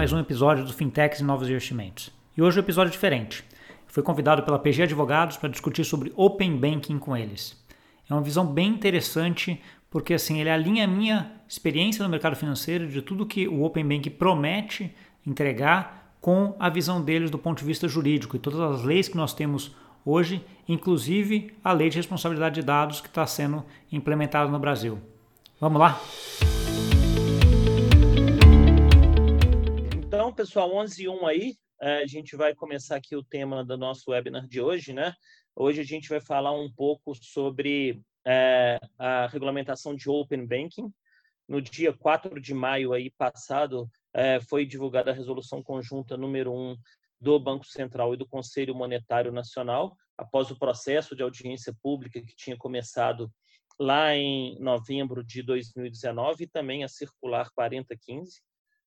mais um episódio do Fintechs e Novos Investimentos. E hoje o um episódio é diferente. fui convidado pela PG Advogados para discutir sobre Open Banking com eles. É uma visão bem interessante porque assim ele alinha a minha experiência no mercado financeiro de tudo que o Open Banking promete entregar com a visão deles do ponto de vista jurídico e todas as leis que nós temos hoje, inclusive a lei de responsabilidade de dados que está sendo implementada no Brasil. Vamos lá? Então, pessoal, 11 e 1 aí, é, a gente vai começar aqui o tema do nosso webinar de hoje, né? Hoje a gente vai falar um pouco sobre é, a regulamentação de Open Banking. No dia 4 de maio aí passado, é, foi divulgada a resolução conjunta número 1 do Banco Central e do Conselho Monetário Nacional, após o processo de audiência pública que tinha começado lá em novembro de 2019 e também a circular 4015,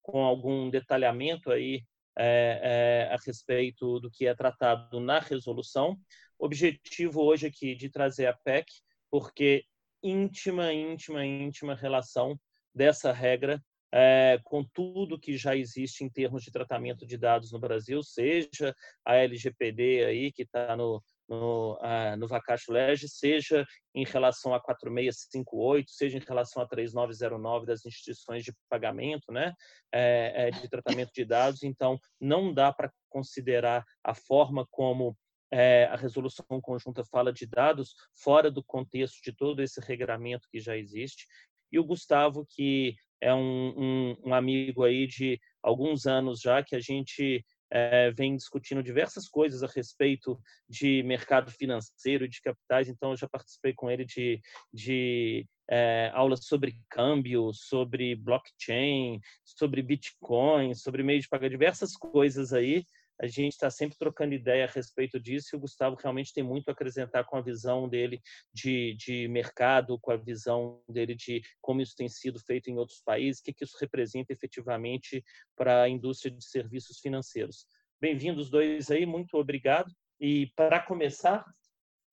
com algum detalhamento aí é, é, a respeito do que é tratado na resolução. Objetivo hoje aqui de trazer a PEC, porque íntima, íntima, íntima relação dessa regra é, com tudo que já existe em termos de tratamento de dados no Brasil, seja a LGPD aí que está no no, ah, no Vacacho Lege, seja em relação a 4658, seja em relação a 3909 das instituições de pagamento, né, é, é, de tratamento de dados. Então, não dá para considerar a forma como é, a resolução conjunta fala de dados fora do contexto de todo esse regramento que já existe. E o Gustavo, que é um, um, um amigo aí de alguns anos já, que a gente é, vem discutindo diversas coisas a respeito de mercado financeiro, de capitais. Então, eu já participei com ele de, de é, aulas sobre câmbio, sobre blockchain, sobre Bitcoin, sobre meio de pagar, diversas coisas aí a gente está sempre trocando ideia a respeito disso e o Gustavo realmente tem muito a acrescentar com a visão dele de, de mercado, com a visão dele de como isso tem sido feito em outros países, o que, que isso representa efetivamente para a indústria de serviços financeiros. Bem-vindos dois aí, muito obrigado. E para começar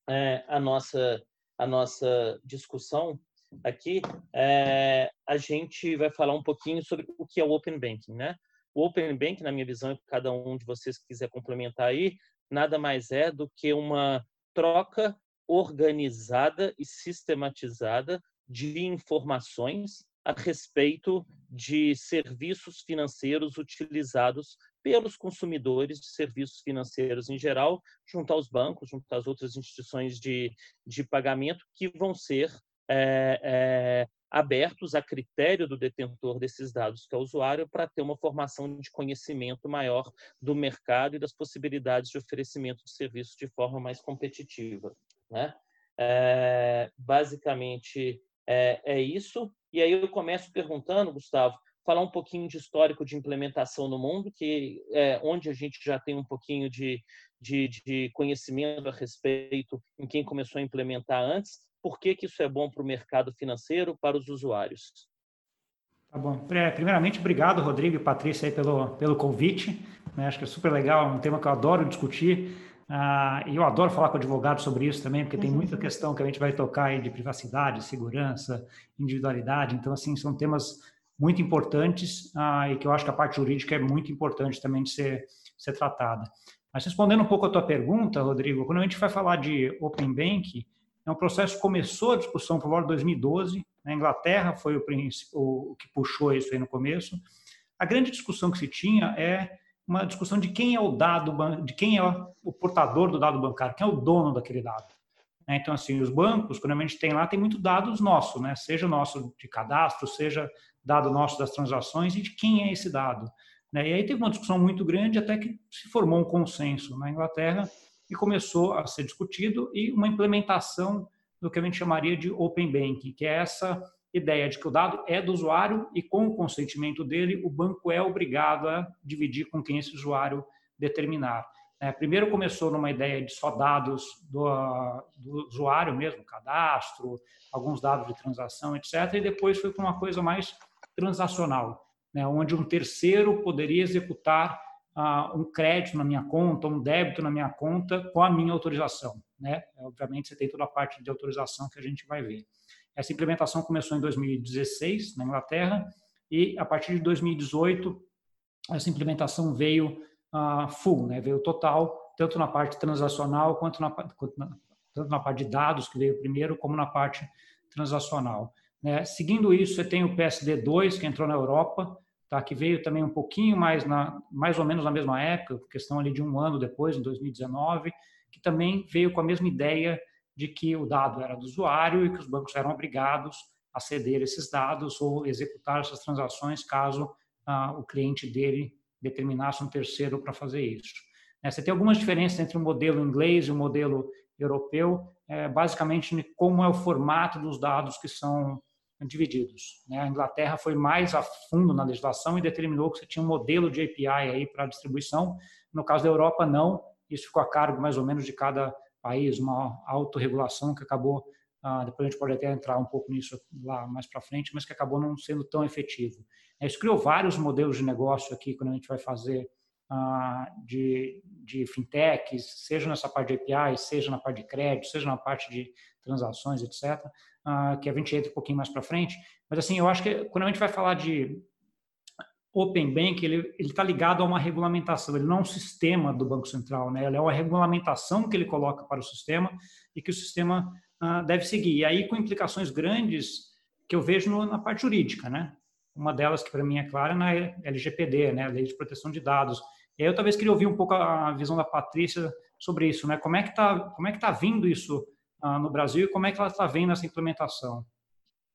é, a, nossa, a nossa discussão aqui, é, a gente vai falar um pouquinho sobre o que é o Open Banking, né? O Open Bank, na minha visão, e cada um de vocês que quiser complementar aí, nada mais é do que uma troca organizada e sistematizada de informações a respeito de serviços financeiros utilizados pelos consumidores de serviços financeiros em geral, junto aos bancos, junto às outras instituições de, de pagamento que vão ser é, é, abertos a critério do detentor desses dados, que é o usuário, para ter uma formação de conhecimento maior do mercado e das possibilidades de oferecimento de serviços de forma mais competitiva. Né? É, basicamente, é, é isso. E aí eu começo perguntando, Gustavo, falar um pouquinho de histórico de implementação no mundo, que é onde a gente já tem um pouquinho de, de, de conhecimento a respeito em quem começou a implementar antes, por que, que isso é bom para o mercado financeiro, para os usuários. Tá bom. Primeiramente, obrigado, Rodrigo e Patrícia, aí, pelo, pelo convite. Né? Acho que é super legal, é um tema que eu adoro discutir. Uh, e eu adoro falar com advogados sobre isso também, porque tem muita questão que a gente vai tocar aí de privacidade, segurança, individualidade. Então, assim, são temas muito importantes uh, e que eu acho que a parte jurídica é muito importante também de ser, ser tratada. Mas respondendo um pouco a tua pergunta, Rodrigo, quando a gente vai falar de Open Bank, é um processo começou a discussão por volta de 2012. Na Inglaterra foi o, o, que puxou isso aí no começo. A grande discussão que se tinha é uma discussão de quem é o dado, de quem é o portador do dado bancário, quem é o dono daquele dado. Né? Então, assim, os bancos, quando a gente tem lá, tem muito dados nossos, né? Seja nosso de cadastro, seja dado nosso das transações e de quem é esse dado. Né? E aí teve uma discussão muito grande até que se formou um consenso na Inglaterra e começou a ser discutido e uma implementação do que a gente chamaria de Open Banking, que é essa ideia de que o dado é do usuário e com o consentimento dele, o banco é obrigado a dividir com quem esse usuário determinar. É, primeiro começou numa ideia de só dados do, do, usuário mesmo, cadastro, alguns dados de transação, etc. E depois foi para uma coisa mais transacional, né, onde um terceiro poderia executar uh, um crédito na minha conta, um débito na minha conta com a minha autorização. Né? Obviamente, você tem toda a parte de autorização que a gente vai ver. Essa implementação começou em 2016 na Inglaterra e a partir de 2018 essa implementação veio uh, full, né? veio total, tanto na parte transacional quanto na, quanto na, tanto na parte de dados, que veio primeiro, como na parte transacional. Né? Seguindo isso, você tem o PSD2, que entrou na Europa, tá? que veio também um pouquinho mais, na, mais ou menos na mesma época, questão ali de um ano depois, em 2019, que também veio com a mesma ideia de que o dado era do usuário e que os bancos eram obrigados a ceder esses dados ou executar essas transações caso ah, o cliente dele determinasse um terceiro para fazer isso. É, você tem algumas diferenças entre o modelo inglês e o modelo europeu, é, basicamente como é o formato dos dados que são divididos. Né? A Inglaterra foi mais a fundo na legislação e determinou que você tinha um modelo de API aí para distribuição. No caso da Europa, não. Isso ficou a cargo mais ou menos de cada país, uma autorregulação que acabou ah, depois a gente pode até entrar um pouco nisso lá mais para frente, mas que acabou não sendo tão efetivo. É, isso criou vários modelos de negócio aqui quando a gente vai fazer ah, de, de fintechs, seja nessa parte de API, seja na parte de crédito, seja na parte de transações, etc., ah, que a gente entra um pouquinho mais para frente. Mas assim, eu acho que quando a gente vai falar de Open Bank, ele está ligado a uma regulamentação, ele não é um sistema do Banco Central, né? ele é uma regulamentação que ele coloca para o sistema e que o sistema uh, deve seguir. E aí com implicações grandes que eu vejo no, na parte jurídica, né? Uma delas que para mim é clara é na LGPD, né? Lei de Proteção de Dados. E aí eu talvez queria ouvir um pouco a visão da Patrícia sobre isso, né? Como é que está como é que tá vindo isso uh, no Brasil e como é que ela está vendo essa implementação?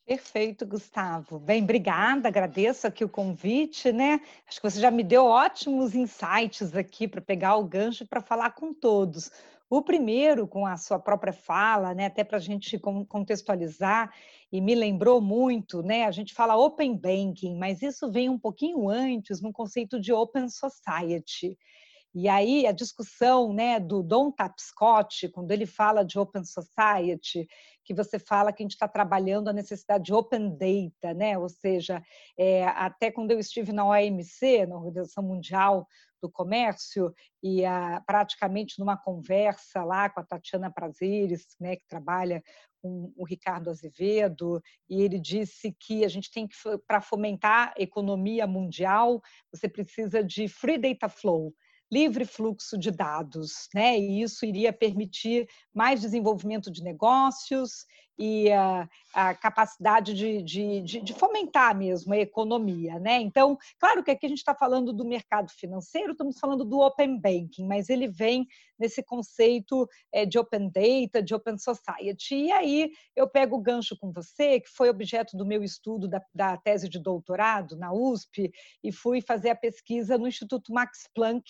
Perfeito, Gustavo. Bem, obrigada, agradeço aqui o convite, né? Acho que você já me deu ótimos insights aqui para pegar o gancho para falar com todos. O primeiro, com a sua própria fala, né, até para a gente contextualizar, e me lembrou muito, né, a gente fala Open Banking, mas isso vem um pouquinho antes no conceito de Open Society. E aí a discussão né, do Don Tapscott, quando ele fala de Open Society, que você fala que a gente está trabalhando a necessidade de Open Data, né? ou seja, é, até quando eu estive na OMC, na Organização Mundial do Comércio, e a, praticamente numa conversa lá com a Tatiana Prazeres, né, que trabalha com o Ricardo Azevedo, e ele disse que a gente tem que, para fomentar a economia mundial, você precisa de Free Data Flow, livre fluxo de dados, né? E isso iria permitir mais desenvolvimento de negócios e a, a capacidade de, de, de, de, fomentar mesmo a economia, né? Então, claro que aqui a gente está falando do mercado financeiro, estamos falando do open banking, mas ele vem nesse conceito é, de open data, de open society. E aí eu pego o gancho com você, que foi objeto do meu estudo da, da tese de doutorado na USP, e fui fazer a pesquisa no Instituto Max Planck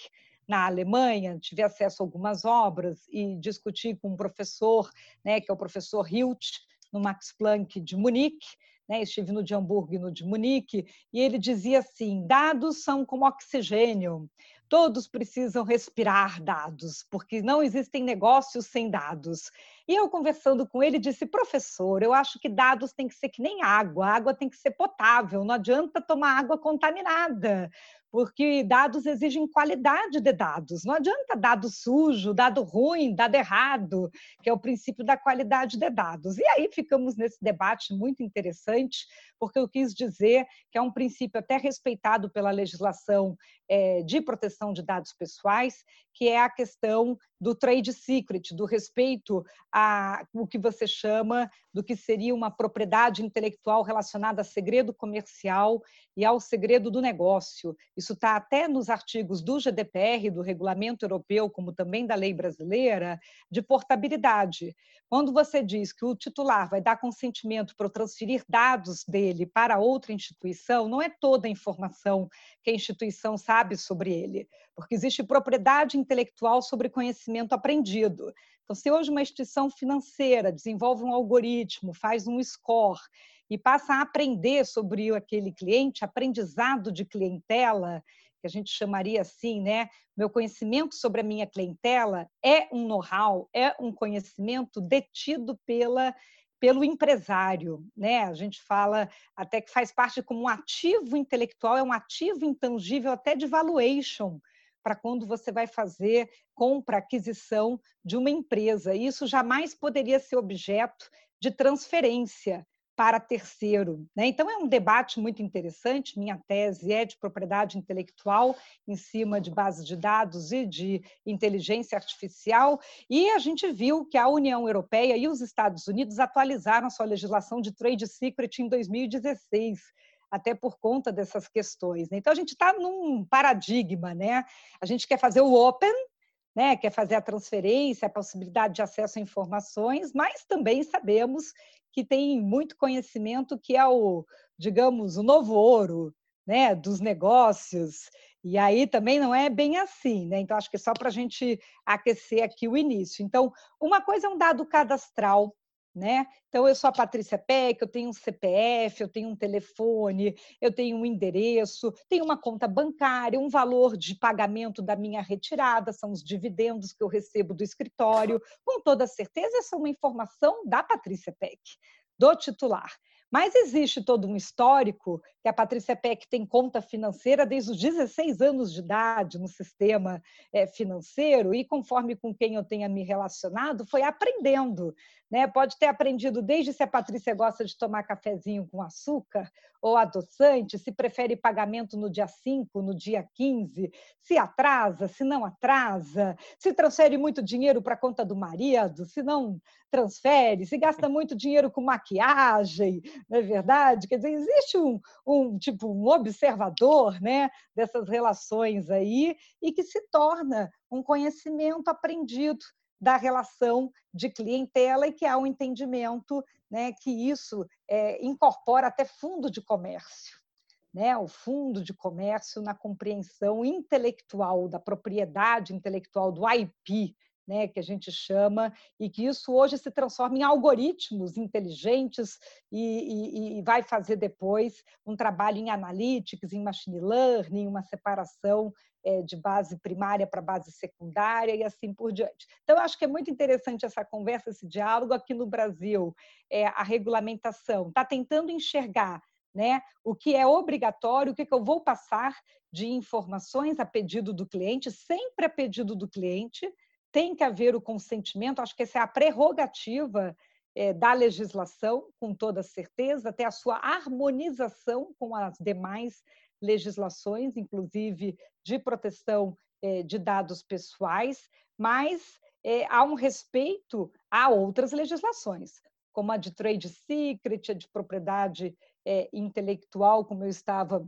na Alemanha, tive acesso a algumas obras e discuti com um professor, né, que é o professor Hilt, no Max Planck de Munique, né, estive no de Hamburgo e no de Munique, e ele dizia assim: dados são como oxigênio, todos precisam respirar dados, porque não existem negócios sem dados. E eu conversando com ele disse: professor, eu acho que dados tem que ser que nem água, a água tem que ser potável, não adianta tomar água contaminada porque dados exigem qualidade de dados. Não adianta dado sujo, dado ruim, dado errado, que é o princípio da qualidade de dados. E aí ficamos nesse debate muito interessante, porque eu quis dizer que é um princípio até respeitado pela legislação é, de proteção de dados pessoais, que é a questão do trade secret, do respeito a o que você chama do que seria uma propriedade intelectual relacionada a segredo comercial e ao segredo do negócio. Isso está até nos artigos do GDPR, do Regulamento Europeu, como também da lei brasileira, de portabilidade. Quando você diz que o titular vai dar consentimento para transferir dados dele para outra instituição, não é toda a informação que a instituição sabe sobre ele, porque existe propriedade intelectual sobre conhecimento aprendido. Então, se hoje uma instituição financeira desenvolve um algoritmo, faz um score e passa a aprender sobre aquele cliente, aprendizado de clientela, que a gente chamaria assim, né? Meu conhecimento sobre a minha clientela é um know-how, é um conhecimento detido pela pelo empresário, né? A gente fala até que faz parte como um ativo intelectual, é um ativo intangível até de valuation para quando você vai fazer compra, aquisição de uma empresa. Isso jamais poderia ser objeto de transferência, para terceiro. Né? Então, é um debate muito interessante. Minha tese é de propriedade intelectual em cima de bases de dados e de inteligência artificial. E a gente viu que a União Europeia e os Estados Unidos atualizaram sua legislação de trade secret em 2016 até por conta dessas questões. Né? Então, a gente está num paradigma, né? A gente quer fazer o open, né, quer fazer a transferência, a possibilidade de acesso a informações, mas também sabemos que tem muito conhecimento que é o, digamos, o novo ouro, né, dos negócios. E aí também não é bem assim, né? Então acho que é só para a gente aquecer aqui o início. Então, uma coisa é um dado cadastral, né? Então, eu sou a Patrícia Peck, eu tenho um CPF, eu tenho um telefone, eu tenho um endereço, tenho uma conta bancária, um valor de pagamento da minha retirada, são os dividendos que eu recebo do escritório. Com toda certeza, essa é uma informação da Patrícia Peck, do titular. Mas existe todo um histórico que a Patrícia Peck tem conta financeira desde os 16 anos de idade no sistema eh, financeiro e conforme com quem eu tenha me relacionado, foi aprendendo. Né? Pode ter aprendido desde se a Patrícia gosta de tomar cafezinho com açúcar ou adoçante, se prefere pagamento no dia 5, no dia 15, se atrasa, se não atrasa, se transfere muito dinheiro para a conta do marido, se não transfere, se gasta muito dinheiro com maquiagem, não é verdade? Quer dizer, existe um, um tipo um observador, né, dessas relações aí e que se torna um conhecimento aprendido da relação de clientela e que há um entendimento né, que isso é, incorpora até fundo de comércio. Né, o fundo de comércio na compreensão intelectual da propriedade intelectual do IP, né, que a gente chama, e que isso hoje se transforma em algoritmos inteligentes e, e, e, vai fazer depois um trabalho em analytics, em machine learning, uma separação é, de base primária para base secundária e assim por diante. Então, eu acho que é muito interessante essa conversa, esse diálogo aqui no Brasil. É, a regulamentação está tentando enxergar né, o que é obrigatório, o que, que eu vou passar de informações a pedido do cliente, sempre a pedido do cliente, tem que haver o consentimento, acho que essa é a prerrogativa é, da legislação, com toda certeza, até a sua harmonização com as demais legislações, inclusive de proteção é, de dados pessoais, mas é, há um respeito a outras legislações, como a de trade secret, a de propriedade intelectual, como eu estava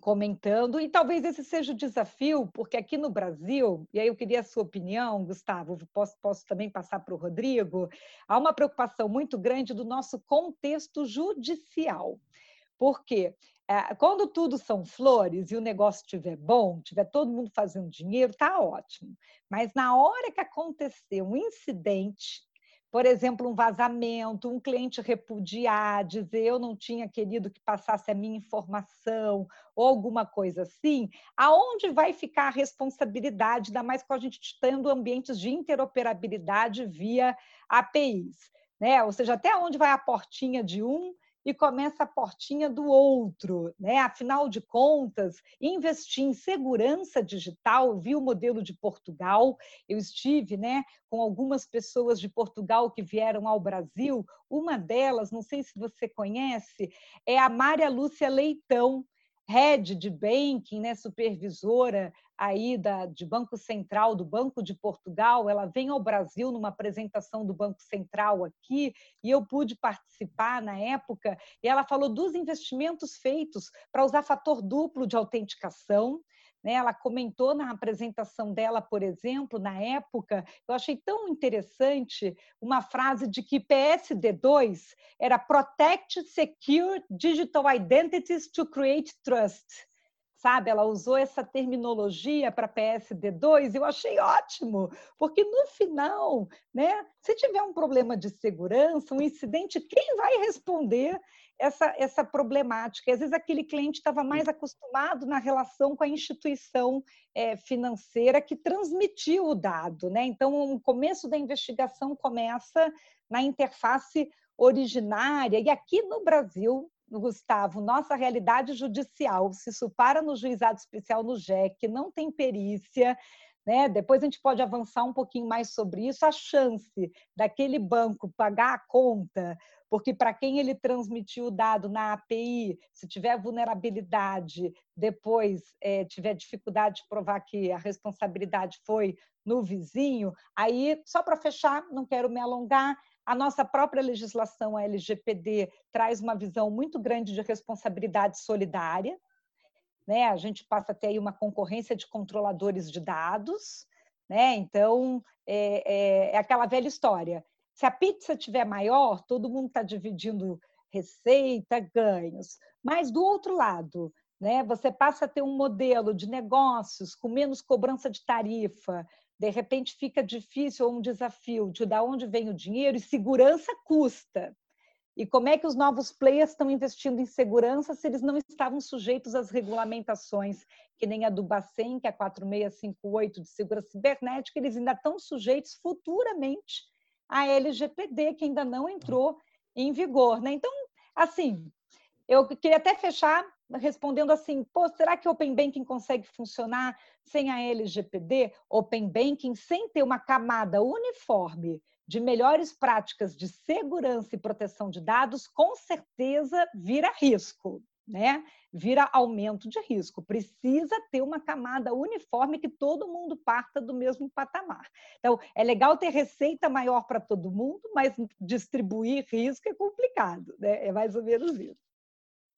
comentando, e talvez esse seja o desafio, porque aqui no Brasil, e aí eu queria a sua opinião, Gustavo, posso, posso também passar para o Rodrigo, há uma preocupação muito grande do nosso contexto judicial. Porque é, quando tudo são flores e o negócio estiver bom, tiver todo mundo fazendo dinheiro, tá ótimo. Mas na hora que acontecer um incidente por exemplo, um vazamento, um cliente repudiar, dizer eu não tinha querido que passasse a minha informação, ou alguma coisa assim, aonde vai ficar a responsabilidade, ainda mais com a gente tendo ambientes de interoperabilidade via APIs. Né? Ou seja, até onde vai a portinha de um e começa a portinha do outro. Né? Afinal de contas, investir em segurança digital, vi o modelo de Portugal, eu estive né, com algumas pessoas de Portugal que vieram ao Brasil, uma delas, não sei se você conhece, é a Mária Lúcia Leitão, head de banking, né, supervisora aí da, de Banco Central do Banco de Portugal, ela vem ao Brasil numa apresentação do Banco Central aqui e eu pude participar na época e ela falou dos investimentos feitos para usar fator duplo de autenticação, né? Ela comentou na apresentação dela, por exemplo, na época, eu achei tão interessante uma frase de que PSD2 era Protect Secure Digital Identities to Create Trust sabe? Ela usou essa terminologia para PSD2, eu achei ótimo, porque no final, né, se tiver um problema de segurança, um incidente, quem vai responder essa, essa problemática? Às vezes aquele cliente estava mais acostumado na relação com a instituição é, financeira que transmitiu o dado, né? Então, o começo da investigação começa na interface originária, e aqui no Brasil Gustavo, nossa realidade judicial, se isso para no juizado especial no JEC, não tem perícia, né? Depois a gente pode avançar um pouquinho mais sobre isso. A chance daquele banco pagar a conta porque para quem ele transmitiu o dado na API, se tiver vulnerabilidade, depois é, tiver dificuldade de provar que a responsabilidade foi no vizinho, aí, só para fechar, não quero me alongar, a nossa própria legislação, a LGPD, traz uma visão muito grande de responsabilidade solidária. Né? A gente passa a ter aí uma concorrência de controladores de dados. Né? Então, é, é, é aquela velha história. Se a pizza tiver maior, todo mundo está dividindo receita, ganhos. Mas, do outro lado, né, você passa a ter um modelo de negócios com menos cobrança de tarifa, de repente fica difícil ou um desafio de dar onde vem o dinheiro e segurança custa. E como é que os novos players estão investindo em segurança se eles não estavam sujeitos às regulamentações, que nem a do Bacen, que é a 4658 de segurança cibernética, eles ainda estão sujeitos futuramente à LGPD, que ainda não entrou em vigor. Né? Então, assim, eu queria até fechar respondendo assim, pô, será que Open Banking consegue funcionar sem a LGPD? Open Banking sem ter uma camada uniforme de melhores práticas de segurança e proteção de dados, com certeza vira risco, né? Vira aumento de risco. Precisa ter uma camada uniforme que todo mundo parta do mesmo patamar. Então, é legal ter receita maior para todo mundo, mas distribuir risco é complicado, né? É mais ou menos isso.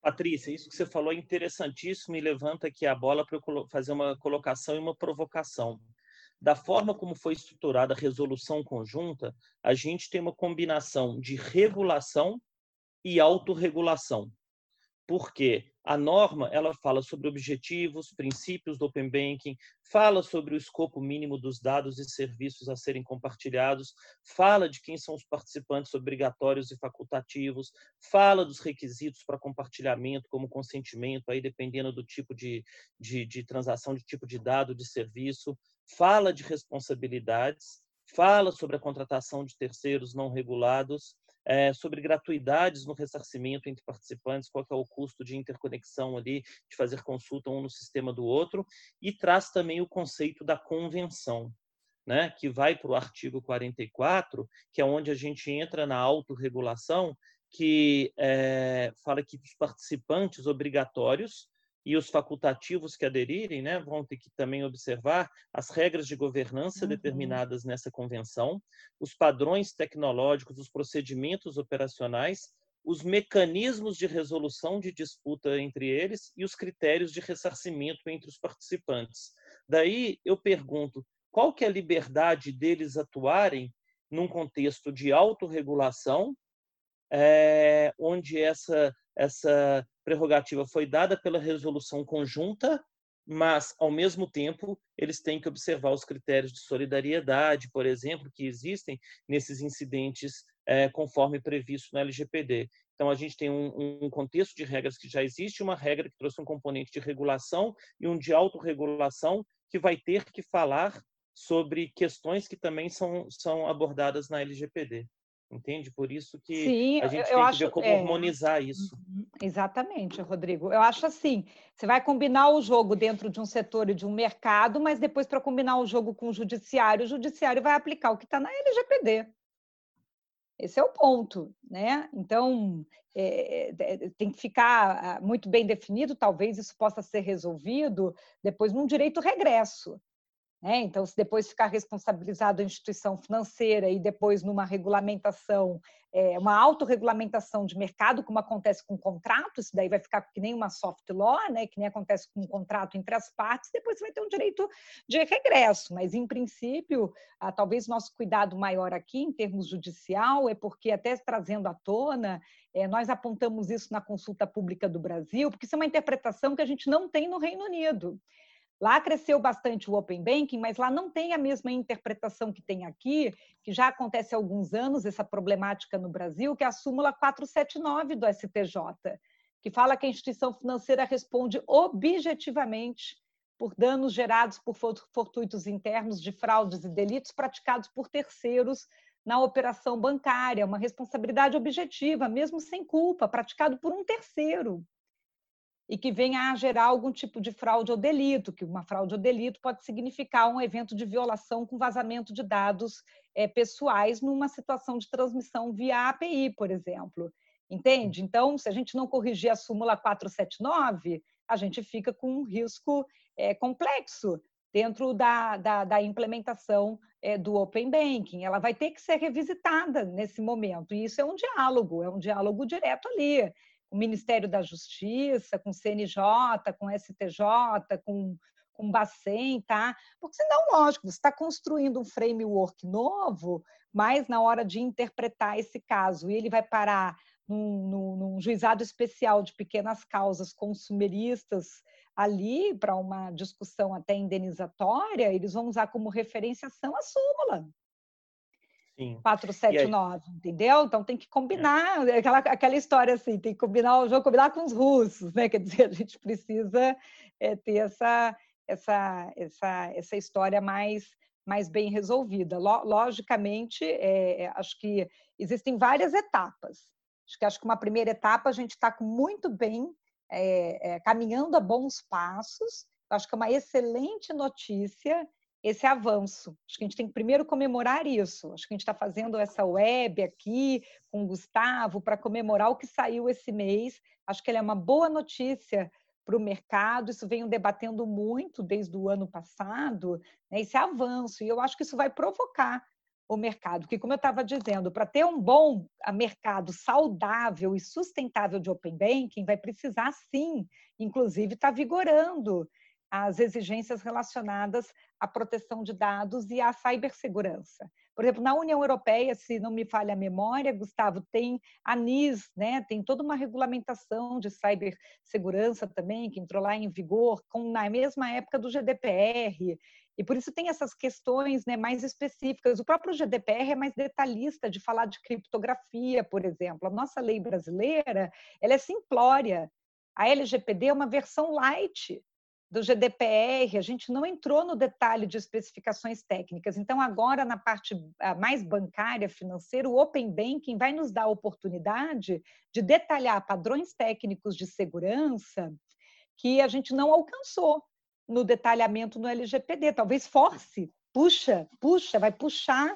Patrícia, isso que você falou é interessantíssimo e levanta aqui a bola para eu fazer uma colocação e uma provocação. Da forma como foi estruturada a resolução conjunta, a gente tem uma combinação de regulação e autorregulação. Porque a norma ela fala sobre objetivos, princípios do Open Banking, fala sobre o escopo mínimo dos dados e serviços a serem compartilhados, fala de quem são os participantes obrigatórios e facultativos, fala dos requisitos para compartilhamento, como consentimento, aí dependendo do tipo de, de, de transação, de tipo de dado, de serviço, fala de responsabilidades, fala sobre a contratação de terceiros não regulados, é, sobre gratuidades no ressarcimento entre participantes, qual é o custo de interconexão ali, de fazer consulta um no sistema do outro, e traz também o conceito da convenção, né, que vai para o artigo 44, que é onde a gente entra na autorregulação, que é, fala que os participantes obrigatórios e os facultativos que aderirem né, vão ter que também observar as regras de governança uhum. determinadas nessa convenção, os padrões tecnológicos, os procedimentos operacionais, os mecanismos de resolução de disputa entre eles e os critérios de ressarcimento entre os participantes. Daí eu pergunto, qual que é a liberdade deles atuarem num contexto de autorregulação, é, onde essa, essa prerrogativa foi dada pela resolução conjunta, mas, ao mesmo tempo, eles têm que observar os critérios de solidariedade, por exemplo, que existem nesses incidentes é, conforme previsto na LGPD. Então, a gente tem um, um, contexto de regras que já existe, uma regra que trouxe um componente de regulação e um de autorregulação que vai ter que falar sobre questões que também são, são abordadas na LGPD entende? Por isso que Sim, a gente eu, tem que ver como é, harmonizar isso. Uhum, exatamente, Rodrigo. Eu acho assim, você vai combinar o jogo dentro de um setor e de um mercado, mas depois para combinar o jogo com o judiciário, o judiciário vai aplicar o que está na LGPD. Esse é o ponto, né? Então, é, é, tem que ficar ah, muito bem definido, talvez isso possa ser resolvido depois num direito regresso. Né? Então, se depois ficar responsabilizado a instituição financeira e depois numa regulamentação, é, uma autorregulamentação de mercado, como acontece com o contrato, isso daí vai ficar que nem uma soft law, né? que nem acontece com um contrato entre as partes, depois você vai ter um direito de regresso. Mas, em princípio, ah, talvez nosso cuidado maior aqui, em termos judicial, é porque, até trazendo à tona, é, nós apontamos isso na consulta pública do Brasil, porque isso é uma interpretação que a gente não tem no Reino Unido. Lá cresceu bastante o Open Banking, mas lá não tem a mesma interpretação que tem aqui, que já acontece há alguns anos, essa problemática no Brasil, que é a súmula 479 do STJ, que fala que a instituição financeira responde objetivamente por danos gerados por fortuitos internos de fraudes e delitos praticados por terceiros na operação bancária, uma responsabilidade objetiva, mesmo sem culpa, praticado por um terceiro. E que venha a gerar algum tipo de fraude ou delito, que uma fraude ou delito pode significar um evento de violação com vazamento de dados é, pessoais numa situação de transmissão via API, por exemplo. Entende? Então, se a gente não corrigir a súmula 479, a gente fica com um risco é, complexo dentro da, da, da implementação é, do Open Banking. Ela vai ter que ser revisitada nesse momento, e isso é um diálogo, é um diálogo direto ali. Com o Ministério da Justiça, com o CNJ, com o STJ, com, com o Bacen, tá? Porque senão, lógico, você está construindo um framework novo, mas na hora de interpretar esse caso, e ele vai parar num, num, num juizado especial de pequenas causas consumeristas ali para uma discussão até indenizatória, eles vão usar como referenciação a súmula. Sim. 479, aí... entendeu? Então tem que combinar, é. aquela, aquela história assim, tem que combinar o jogo, combinar com os russos, né? Quer dizer, a gente precisa é, ter essa, essa, essa, essa história mais, mais bem resolvida. Logicamente, é, é, acho que existem várias etapas. Acho que, acho que uma primeira etapa a gente está muito bem é, é, caminhando a bons passos. Acho que é uma excelente notícia esse avanço. Acho que a gente tem que primeiro comemorar isso. Acho que a gente está fazendo essa web aqui com o Gustavo para comemorar o que saiu esse mês. Acho que ele é uma boa notícia para o mercado. Isso venho debatendo muito desde o ano passado, né, esse avanço. E eu acho que isso vai provocar o mercado. Que, como eu estava dizendo, para ter um bom mercado saudável e sustentável de open banking, vai precisar sim, inclusive, estar tá vigorando as exigências relacionadas à proteção de dados e à cibersegurança. Por exemplo, na União Europeia, se não me falha a memória, Gustavo, tem a NIS, né? tem toda uma regulamentação de cibersegurança também, que entrou lá em vigor com, na mesma época do GDPR. E por isso tem essas questões né, mais específicas. O próprio GDPR é mais detalhista de falar de criptografia, por exemplo. A nossa lei brasileira ela é simplória. A LGPD é uma versão light do GDPR, a gente não entrou no detalhe de especificações técnicas. Então, agora, na parte mais bancária, financeira, o Open Banking vai nos dar a oportunidade de detalhar padrões técnicos de segurança que a gente não alcançou no detalhamento no LGPD. Talvez force, puxa, puxa, vai puxar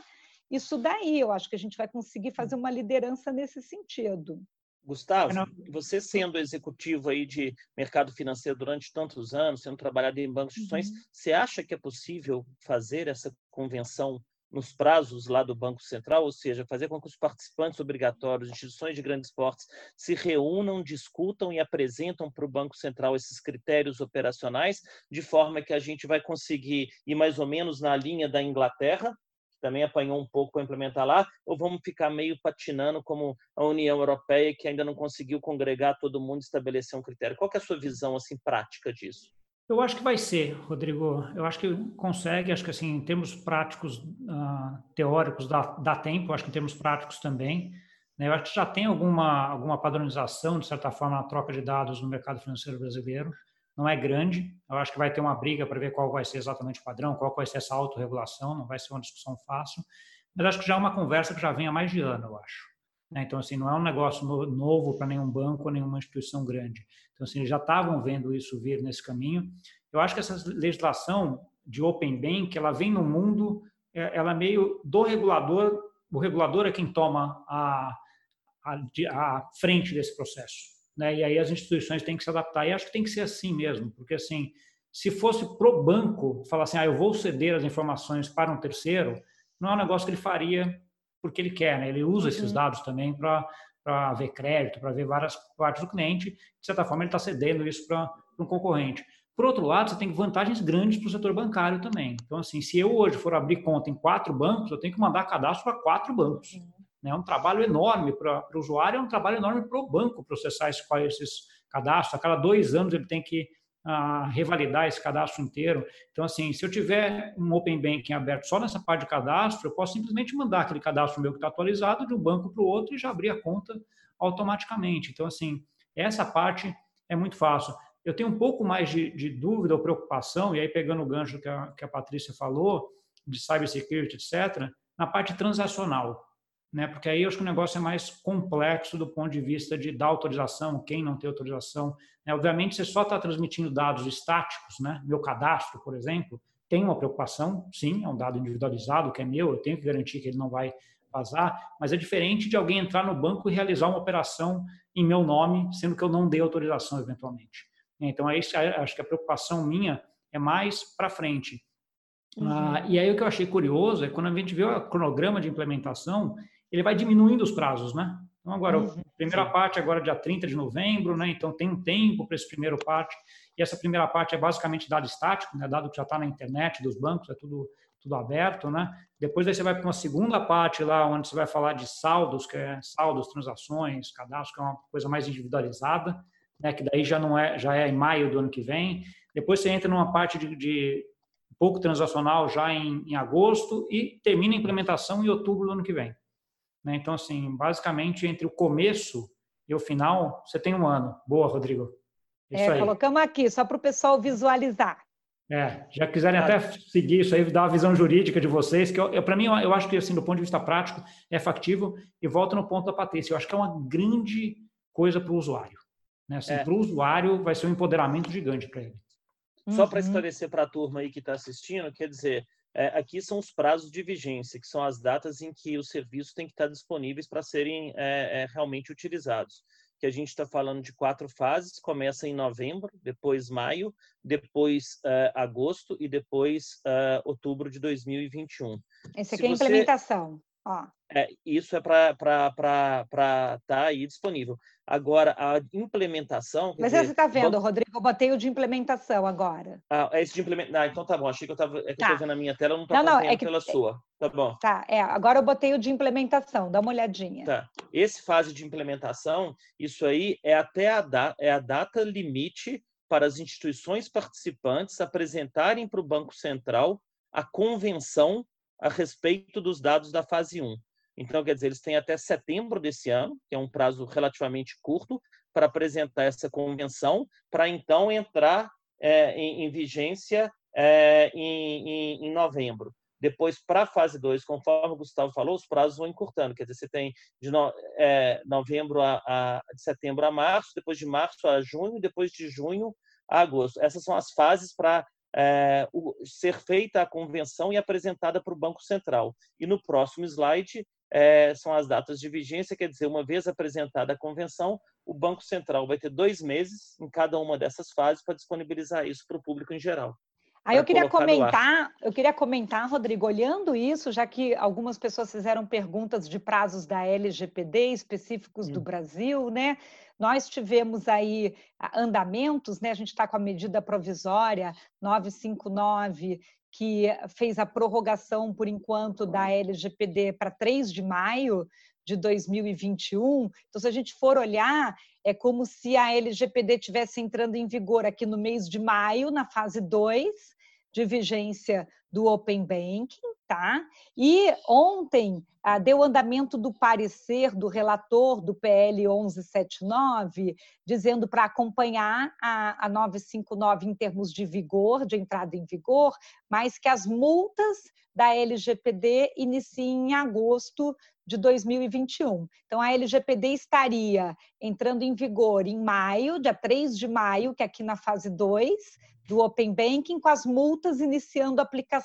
isso daí. Eu acho que a gente vai conseguir fazer uma liderança nesse sentido. Gustavo, você sendo executivo aí de mercado financeiro durante tantos anos, sendo trabalhado em bancos e instituições, uhum. você acha que é possível fazer essa convenção nos prazos lá do Banco Central, ou seja, fazer com que os participantes obrigatórios, instituições de grandes portes, se reúnam, discutam e apresentam para o Banco Central esses critérios operacionais, de forma que a gente vai conseguir ir mais ou menos na linha da Inglaterra, também apanhou um pouco para implementar lá, ou vamos ficar meio patinando como a União Europeia, que ainda não conseguiu congregar todo mundo e estabelecer um critério. Qual é a sua visão assim prática disso? Eu acho que vai ser, Rodrigo. Eu acho que consegue. Acho que assim, em termos práticos, uh, teóricos, dá, dá tempo. Acho que em termos práticos também. Né? Eu acho que já tem alguma alguma padronização de certa forma na troca de dados no mercado financeiro brasileiro. Não é grande. Eu acho que vai ter uma briga para ver qual vai ser exatamente o padrão, qual vai ser essa autorregulação. Não vai ser uma discussão fácil. Mas acho que já é uma conversa que já vem há mais de ano, eu acho. Né? Então, assim, não é um negócio novo para nenhum banco ou nenhuma instituição grande. Então, assim, eles já estavam vendo isso vir nesse caminho. Eu acho que essa legislação de Open Bank, ela vem no mundo, é, ela é meio do regulador, o regulador é quem toma a, a, a frente desse processo. Né? E aí as instituições têm que se adaptar. E acho que tem que ser assim mesmo, porque assim, se fosse pro banco falar assim, ah, eu vou ceder as informações para um terceiro, não é um negócio que ele faria porque ele quer, né? Ele usa esses uhum. dados também para para ver crédito, para ver várias partes do cliente. De certa forma, ele está cedendo isso para um concorrente. Por outro lado, você tem vantagens grandes para o setor bancário também. Então, assim, se eu hoje for abrir conta em quatro bancos, eu tenho que mandar cadastro para quatro bancos. Né? É um trabalho enorme para o usuário, é um trabalho enorme para o banco processar esses, esses cadastros. A cada dois anos ele tem que a revalidar esse cadastro inteiro. Então, assim, se eu tiver um Open Banking aberto só nessa parte de cadastro, eu posso simplesmente mandar aquele cadastro meu que está atualizado de um banco para o outro e já abrir a conta automaticamente. Então, assim, essa parte é muito fácil. Eu tenho um pouco mais de, de dúvida ou preocupação, e aí pegando o gancho que a, que a Patrícia falou, de cybersecurity, etc., na parte transacional. Né? Porque aí eu acho que o negócio é mais complexo do ponto de vista de dar autorização, quem não tem autorização. Né? Obviamente, você só está transmitindo dados estáticos, né? Meu cadastro, por exemplo, tem uma preocupação, sim, é um dado individualizado que é meu, eu tenho que garantir que ele não vai vazar, mas é diferente de alguém entrar no banco e realizar uma operação em meu nome, sendo que eu não dei autorização eventualmente. Então, aí, acho que a preocupação minha é mais para frente. Uhum. Ah, e aí o que eu achei curioso é quando a gente vê o cronograma de implementação, ele vai diminuindo os prazos, né? Então, agora, uhum. a primeira parte agora é dia 30 de novembro, né? Então, tem um tempo para esse primeiro parte. E essa primeira parte é basicamente dado estático, né? Dado que já está na internet dos bancos, é tudo, tudo aberto, né? Depois aí você vai para uma segunda parte lá, onde você vai falar de saldos, que é saldos, transações, cadastro, que é uma coisa mais individualizada, né? Que daí já não é, já é em maio do ano que vem. Depois você entra numa parte de, de pouco transacional já em, em agosto e termina a implementação em outubro do ano que vem. Né? Então, assim, basicamente, entre o começo e o final, você tem um ano. Boa, Rodrigo. Isso é, aí. colocamos aqui, só para o pessoal visualizar. É, já quiserem até seguir isso aí, dar uma visão jurídica de vocês, que para mim, eu acho que, assim, do ponto de vista prático, é factível. E volto no ponto da Patrícia, eu acho que é uma grande coisa para o usuário. Né? Assim, é. Para o usuário, vai ser um empoderamento gigante para ele. Só para uhum. esclarecer para a turma aí que está assistindo, quer dizer, é, aqui são os prazos de vigência, que são as datas em que os serviços têm que estar disponíveis para serem é, é, realmente utilizados. Que a gente está falando de quatro fases, começa em novembro, depois maio, depois é, agosto e depois é, outubro de 2021. Esse aqui é a implementação. Ó. É, isso é para estar tá aí disponível. Agora, a implementação. Mas dizer, você está vendo, Rodrigo, eu botei o de implementação agora. Ah, é esse de implementação. Ah, então tá bom. Achei que eu estava. É tá. vendo na minha tela, não estou não, não, é que... pela sua. Tá bom. Tá, é. Agora eu botei o de implementação, dá uma olhadinha. Tá. Esse fase de implementação, isso aí é até a, da, é a data limite para as instituições participantes apresentarem para o Banco Central a convenção a respeito dos dados da fase 1. Então, quer dizer, eles têm até setembro desse ano, que é um prazo relativamente curto, para apresentar essa convenção, para então entrar é, em, em, vigência é, em, em, em, novembro. Depois, para a fase 2, conforme o Gustavo falou, os prazos vão encurtando. Quer dizer, você tem de no, é, novembro a, a, de setembro a março, depois de março a junho, depois de junho a agosto. Essas são as fases para é, o, ser feita a convenção e apresentada para o Banco Central. E no próximo slide é, são as datas de vigência, quer dizer, uma vez apresentada a convenção, o Banco Central vai ter dois meses em cada uma dessas fases para disponibilizar isso para o público em geral. Aí eu queria comentar, eu queria comentar, Rodrigo, olhando isso, já que algumas pessoas fizeram perguntas de prazos da LGPD específicos hum. do Brasil, né? Nós tivemos aí andamentos, né? A gente está com a medida provisória 959, que fez a prorrogação, por enquanto, da LGPD para 3 de maio de 2021. Então, se a gente for olhar, é como se a LGPD tivesse entrando em vigor aqui no mês de maio, na fase 2 de vigência do Open Banking, tá? E ontem ah, deu andamento do parecer do relator do PL 1179, dizendo para acompanhar a, a 959 em termos de vigor, de entrada em vigor, mas que as multas da LGPD iniciem em agosto de 2021. Então, a LGPD estaria entrando em vigor em maio, dia 3 de maio, que é aqui na fase 2 do Open Banking, com as multas iniciando a aplicação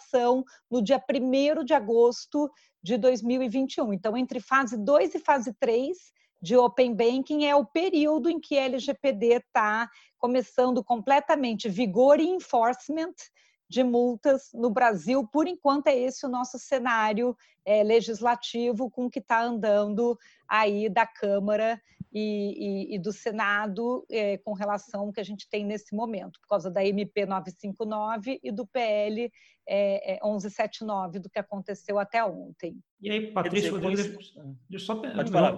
no dia 1 de agosto de 2021. Então, entre fase 2 e fase 3 de Open Banking é o período em que a LGPD está começando completamente vigor e enforcement de multas no Brasil. Por enquanto, é esse o nosso cenário é, legislativo com que está andando aí da Câmara e, e, e do Senado é, com relação ao que a gente tem nesse momento, por causa da MP 959 e do PL é, 1179, do que aconteceu até ontem. E aí, Patrícia, depois... eu só Pode falar.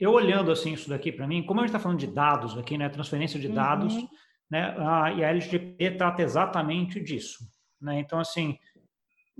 Eu olhando assim isso daqui para mim, como a gente está falando de dados aqui, né, transferência de dados, uhum né? e a LGPD trata exatamente disso. Né? Então, assim,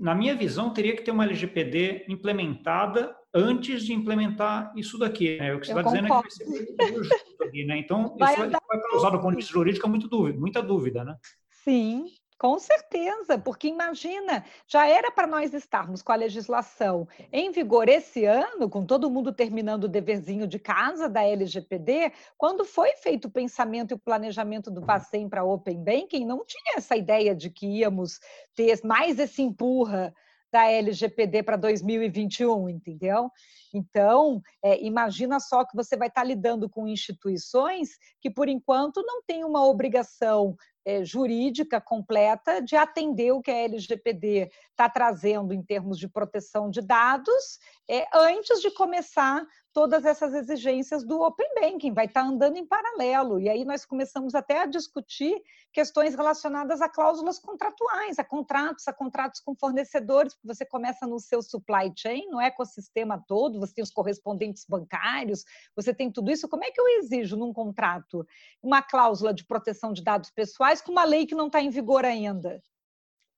na minha visão, teria que ter uma LGPD implementada antes de implementar isso daqui. Né? O que você está dizendo é que vai ser muito justo aqui, né? Então, vai isso vai, vai causar, do ponto de vista jurídico, muito dúvida, muita dúvida, né? Sim, Com certeza, porque imagina, já era para nós estarmos com a legislação em vigor esse ano, com todo mundo terminando o deverzinho de casa da LGPD, quando foi feito o pensamento e o planejamento do Bacen para Open Banking, não tinha essa ideia de que íamos ter mais esse empurra da LGPD para 2021, entendeu? Então, é, imagina só que você vai estar lidando com instituições que, por enquanto, não têm uma obrigação jurídica completa de atender o que a LGPD está trazendo em termos de proteção de dados, é, antes de começar todas essas exigências do Open Banking, vai estar tá andando em paralelo. E aí nós começamos até a discutir questões relacionadas a cláusulas contratuais, a contratos, a contratos com fornecedores, porque você começa no seu supply chain, no ecossistema todo, você tem os correspondentes bancários, você tem tudo isso. Como é que eu exijo num contrato uma cláusula de proteção de dados pessoais com uma lei que não está em vigor ainda?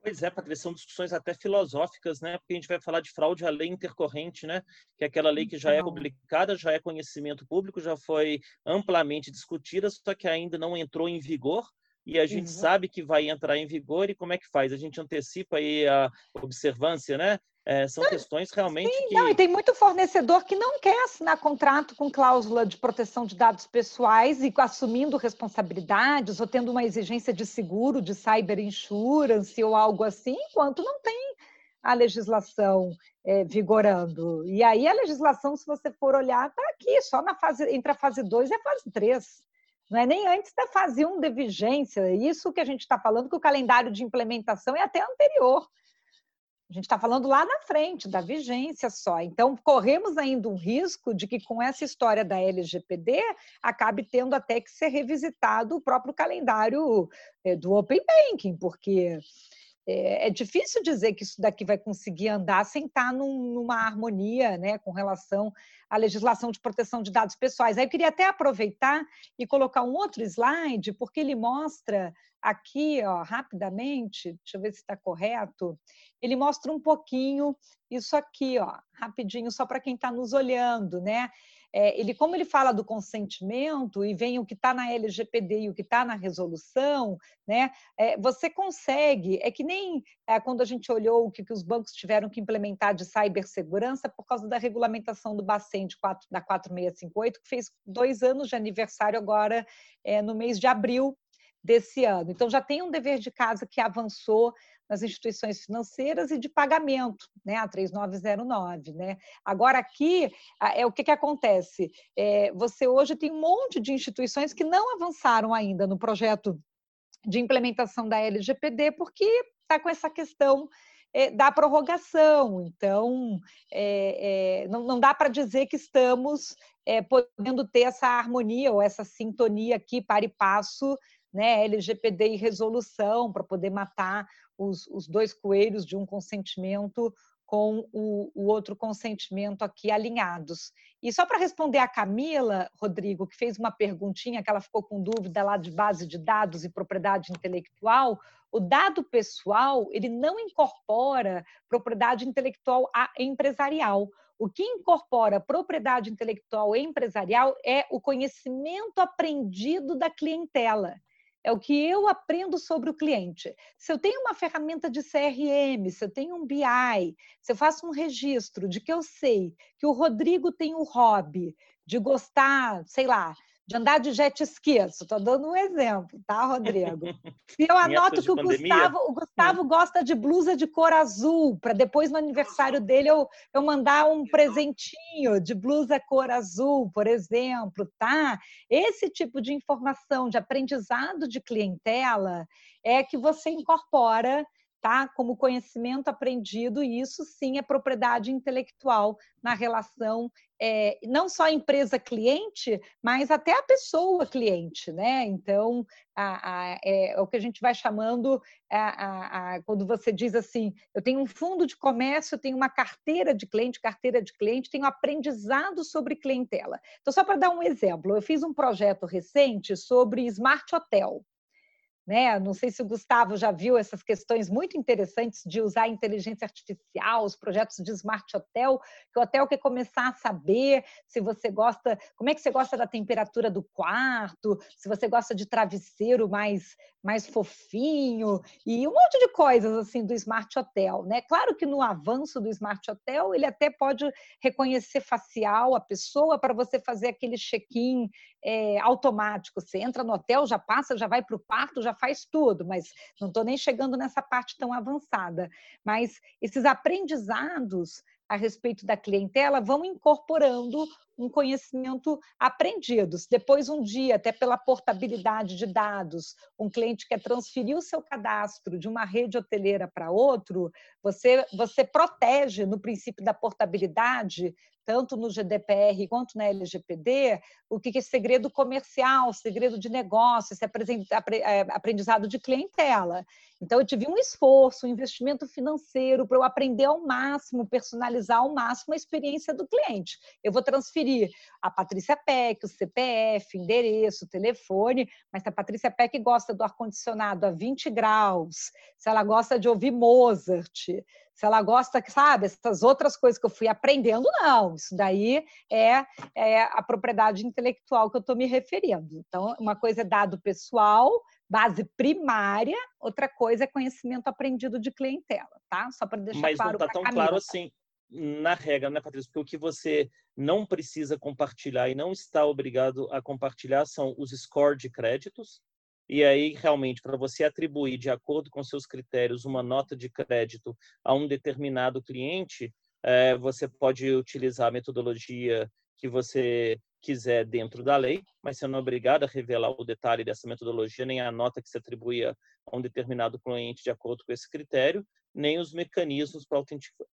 Pois é, Patrícia, são discussões até filosóficas, né? Porque a gente vai falar de fraude à lei intercorrente, né? Que é aquela lei que já é então. publicada, já é conhecimento público, já foi amplamente discutida, só que ainda não entrou em vigor. E a gente uhum. sabe que vai entrar em vigor e como é que faz? A gente antecipa aí a observância, né? É, são questões realmente Sim, que... Não, e tem muito fornecedor que não quer assinar contrato com cláusula de proteção de dados pessoais e assumindo responsabilidades ou tendo uma exigência de seguro, de cyber insurance ou algo assim, enquanto não tem a legislação é, vigorando. E aí a legislação, se você for olhar, está aqui, só na fase, entre a fase 2 e a fase 3. Não é nem antes da fase 1 de vigência. Isso que a gente está falando, que o calendário de implementação é até anterior. Gente está falando lá na frente, da vigência só. Então, corremos ainda um risco de que, com essa história da LGPD, acabe tendo até que ser revisitado o próprio calendário eh, do Open Banking, porque é, é, difícil dizer que isso daqui vai conseguir andar sem estar num, numa harmonia né, com relação à legislação de proteção de dados pessoais. Aí eu queria até aproveitar e colocar um outro slide, porque ele mostra aqui, ó, rapidamente, deixa eu ver se está correto, ele mostra um pouquinho isso aqui, ó, rapidinho, só para quem está nos olhando, né? É, ele, como ele fala do consentimento e vem o que está na LGPD e o que está na resolução, né, é, você consegue, é que nem é, quando a gente olhou o que, que os bancos tiveram que implementar de cibersegurança por causa da regulamentação do Bacen de 4, da 4658, que fez dois anos de aniversário agora é, no mês de abril desse ano. Então, já tem um dever de casa que avançou nas instituições financeiras e de pagamento, né, a 3909. Né? Agora, aqui, é o que, que acontece? É, você hoje tem um monte de instituições que não avançaram ainda no projeto de implementação da LGPD, porque está com essa questão é, da prorrogação. Então, é, é, não, não, dá para dizer que estamos é, podendo ter essa harmonia ou essa sintonia aqui para e passo, né, LGPD e resolução, para poder matar os, os dois coelhos de um consentimento com o, o, outro consentimento aqui alinhados. E só para responder a Camila, Rodrigo, que fez uma perguntinha que ela ficou com dúvida lá de base de dados e propriedade intelectual, o dado pessoal ele não incorpora propriedade intelectual empresarial. O que incorpora propriedade intelectual empresarial é o conhecimento aprendido da clientela é o que eu aprendo sobre o cliente. Se eu tenho uma ferramenta de CRM, se eu tenho um BI, se eu faço um registro de que eu sei que o Rodrigo tem o hobby de gostar, sei lá, de andar de jet ski. Estou dando um exemplo, tá, Rodrigo? Se eu anoto que o Gustavo, o Gustavo hum. gosta de blusa de cor azul, para depois no aniversário dele eu, eu mandar um presentinho de blusa cor azul, por exemplo, tá? Esse tipo de informação de aprendizado de clientela é que você incorpora tá? Como conhecimento aprendido, e isso sim é propriedade intelectual na relação é, não só empresa-cliente, mas até a pessoa cliente, né? Então, a, a, é, o que a gente vai chamando, a, quando você diz assim, eu tenho um fundo de comércio, eu tenho uma carteira de cliente, carteira de cliente, tenho aprendizado sobre clientela. Então, só para dar um exemplo, eu fiz um projeto recente sobre Smart Hotel. Né? Não sei se o Gustavo já viu essas questões muito interessantes de usar inteligência artificial, os projetos de Smart Hotel, que o hotel quer começar a saber se você gosta, como é que você gosta da temperatura do quarto, se você gosta de travesseiro mais mais fofinho e um monte de coisas assim do Smart Hotel, né? Claro que no avanço do Smart Hotel ele até pode reconhecer facial a pessoa para você fazer aquele check-in é, automático. Você entra no hotel, já passa, já vai para o quarto, já faz tudo, mas não estou nem chegando nessa parte tão avançada. Mas esses aprendizados a respeito da clientela vão incorporando um conhecimento aprendido. Depois, um dia, até pela portabilidade de dados, um cliente quer transferir o seu cadastro de uma rede hoteleira para outro, você, você protege no princípio da portabilidade tanto no GDPR quanto na LGPD, o que é segredo comercial, segredo de negócio, esse é, aprendizado de clientela. Então, eu tive um esforço, um investimento financeiro para eu aprender ao máximo, personalizar ao máximo a experiência do cliente. Eu vou transferir a Patrícia Peck, o CPF, endereço, telefone, mas se a Patrícia Peck gosta do ar-condicionado a 20 graus, se ela gosta de ouvir Mozart, se ela gosta, sabe, essas outras coisas que eu fui aprendendo, não. Isso daí é, é a propriedade intelectual que eu estou me referindo. Então, uma coisa é dado pessoal, base primária, outra coisa é conhecimento aprendido de clientela, tá? Só para deixar Mas claro. Mas não está tão claro assim na regra, né, Patrícia? Porque o que você não precisa compartilhar e não está obrigado a compartilhar são os scores de créditos, e aí, realmente, para você atribuir, de acordo com seus critérios, uma nota de crédito a um determinado cliente, é, você pode utilizar a metodologia que você quiser dentro da lei, mas você não é obrigado a revelar o detalhe dessa metodologia, nem a nota que se atribui a um determinado cliente de acordo com esse critério, nem os mecanismos para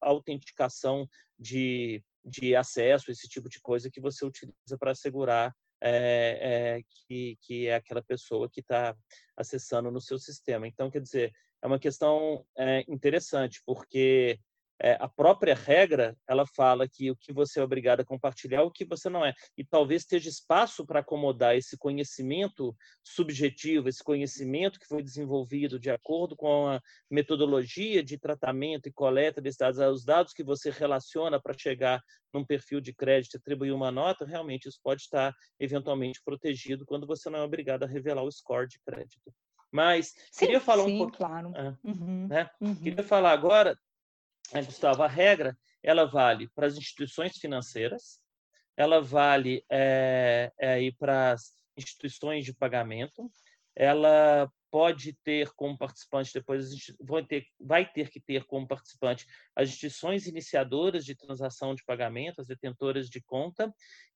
autenticação de, de acesso, esse tipo de coisa que você utiliza para assegurar é, é, que, que é aquela pessoa que está acessando no seu sistema. Então, quer dizer, é uma questão é, interessante, porque é, a própria regra ela fala que o que você é obrigado a compartilhar é o que você não é e talvez esteja espaço para acomodar esse conhecimento subjetivo esse conhecimento que foi desenvolvido de acordo com a metodologia de tratamento e coleta desses dados os dados que você relaciona para chegar num perfil de crédito e atribuir uma nota realmente isso pode estar eventualmente protegido quando você não é obrigado a revelar o score de crédito mas sim, queria falar sim, um pouco, claro. Ah, uhum, né? uhum. Queria falar agora Gustavo, a regra ela vale para as instituições financeiras, ela vale é, é, para as instituições de pagamento, ela pode ter como participante depois vai ter, vai ter que ter como participante as instituições iniciadoras de transação de pagamento, as detentoras de conta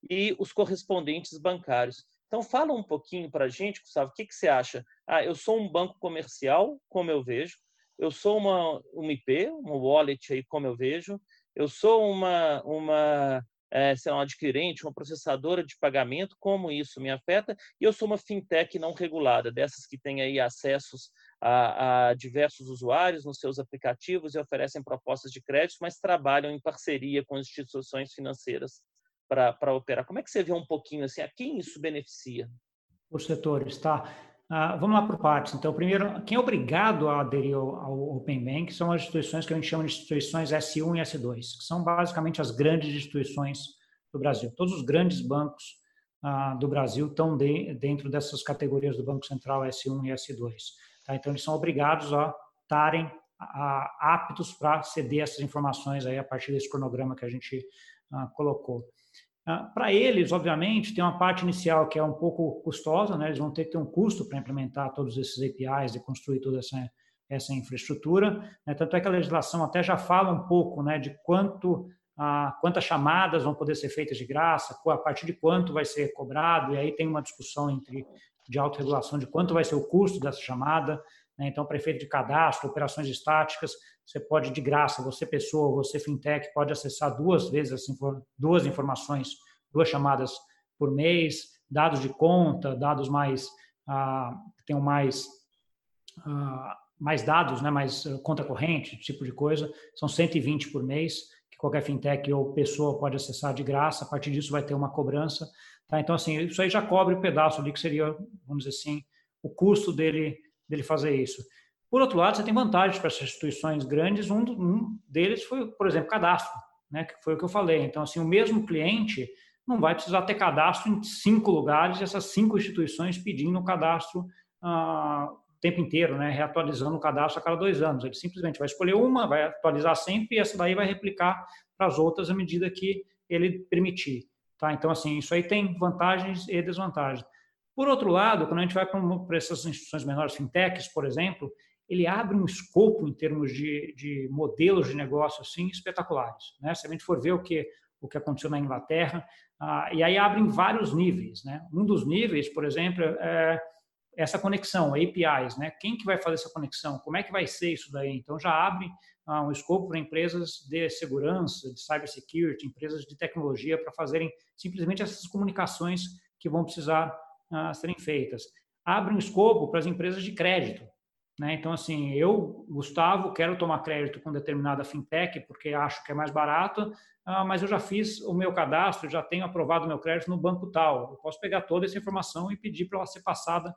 e os correspondentes bancários. Então fala um pouquinho para a gente, Gustavo, o que, que você acha? Ah, eu sou um banco comercial, como eu vejo, eu sou uma, uma IP, uma wallet aí, como eu vejo, eu sou uma, uma é, sei lá, uma adquirente, uma processadora de pagamento, como isso me afeta, e eu sou uma fintech não regulada, dessas que têm aí acessos a, a diversos usuários nos seus aplicativos e oferecem propostas de crédito, mas trabalham em parceria com instituições financeiras para operar. Como é que você vê um pouquinho assim, a quem isso beneficia? Os setores, tá? Ah, vamos lá por partes. Então, primeiro, quem é obrigado a aderir ao, ao Open Bank são as instituições que a gente chama de instituições S1 e S2, que são basicamente as grandes instituições do Brasil. Todos os grandes bancos ah, do Brasil estão de, dentro dessas categorias do Banco Central S1 e S2. Tá? Então, eles são obrigados a estarem aptos para ceder essas informações aí a partir desse cronograma que a gente ah, colocou. Ah, para eles, obviamente, tem uma parte inicial que é um pouco custosa, né? eles vão ter que ter um custo para implementar todos esses APIs e construir toda essa, essa infraestrutura. Né? Tanto é que a legislação até já fala um pouco né, de quanto, ah, quantas chamadas vão poder ser feitas de graça, a partir de quanto vai ser cobrado, e aí tem uma discussão entre de autorregulação de quanto vai ser o custo dessa chamada. Né? Então, prefeito de cadastro, operações estáticas, você pode de graça, você pessoa, você fintech, pode acessar duas vezes duas informações, duas chamadas por mês, dados de conta, dados mais ah, tenham mais ah, mais dados, né, mais ah, conta corrente, tipo de coisa, são 120 por mês que qualquer fintech ou pessoa pode acessar de graça. A partir disso vai ter uma cobrança, tá? Então assim, isso aí já cobre o pedaço ali que seria, vamos dizer assim, o custo dele dele fazer isso. Por outro lado, você tem vantagens para essas instituições grandes. Um, um deles foi, por exemplo, cadastro, né, que foi o que eu falei. Então, assim, o mesmo cliente não vai precisar ter cadastro em cinco lugares, essas cinco instituições pedindo o cadastro ah, o tempo inteiro, né, reatualizando o cadastro a cada dois anos. Ele simplesmente vai escolher uma, vai atualizar sempre e essa daí vai replicar para as outras à medida que ele permitir. Tá? Então, assim, isso aí tem vantagens e desvantagens. Por outro lado, quando a gente vai para essas instituições menores, fintechs, por exemplo, ele abre um escopo em termos de, de modelos de negócio assim espetaculares. Né? Se a gente for ver o que o que aconteceu na Inglaterra, ah, e aí abrem vários níveis. Né? Um dos níveis, por exemplo, é essa conexão, APIs. Né? Quem que vai fazer essa conexão? Como é que vai ser isso daí? Então já abre ah, um escopo para empresas de segurança, de cybersecurity, empresas de tecnologia para fazerem simplesmente essas comunicações que vão precisar ah, serem feitas. Abre um escopo para as empresas de crédito. Né? Então, assim, eu, Gustavo, quero tomar crédito com determinada fintech porque acho que é mais barato, ah, mas eu já fiz o meu cadastro, já tenho aprovado meu crédito no banco tal. Eu posso pegar toda essa informação e pedir para ela ser passada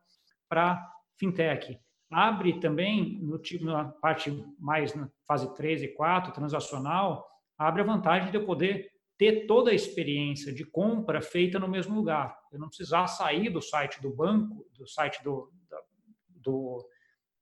para fintech. Abre também, no na parte mais na fase 3 e 4, transacional, abre a vantagem de eu poder ter toda a experiência de compra feita no mesmo lugar. Eu não precisar sair do site do banco, do site do, do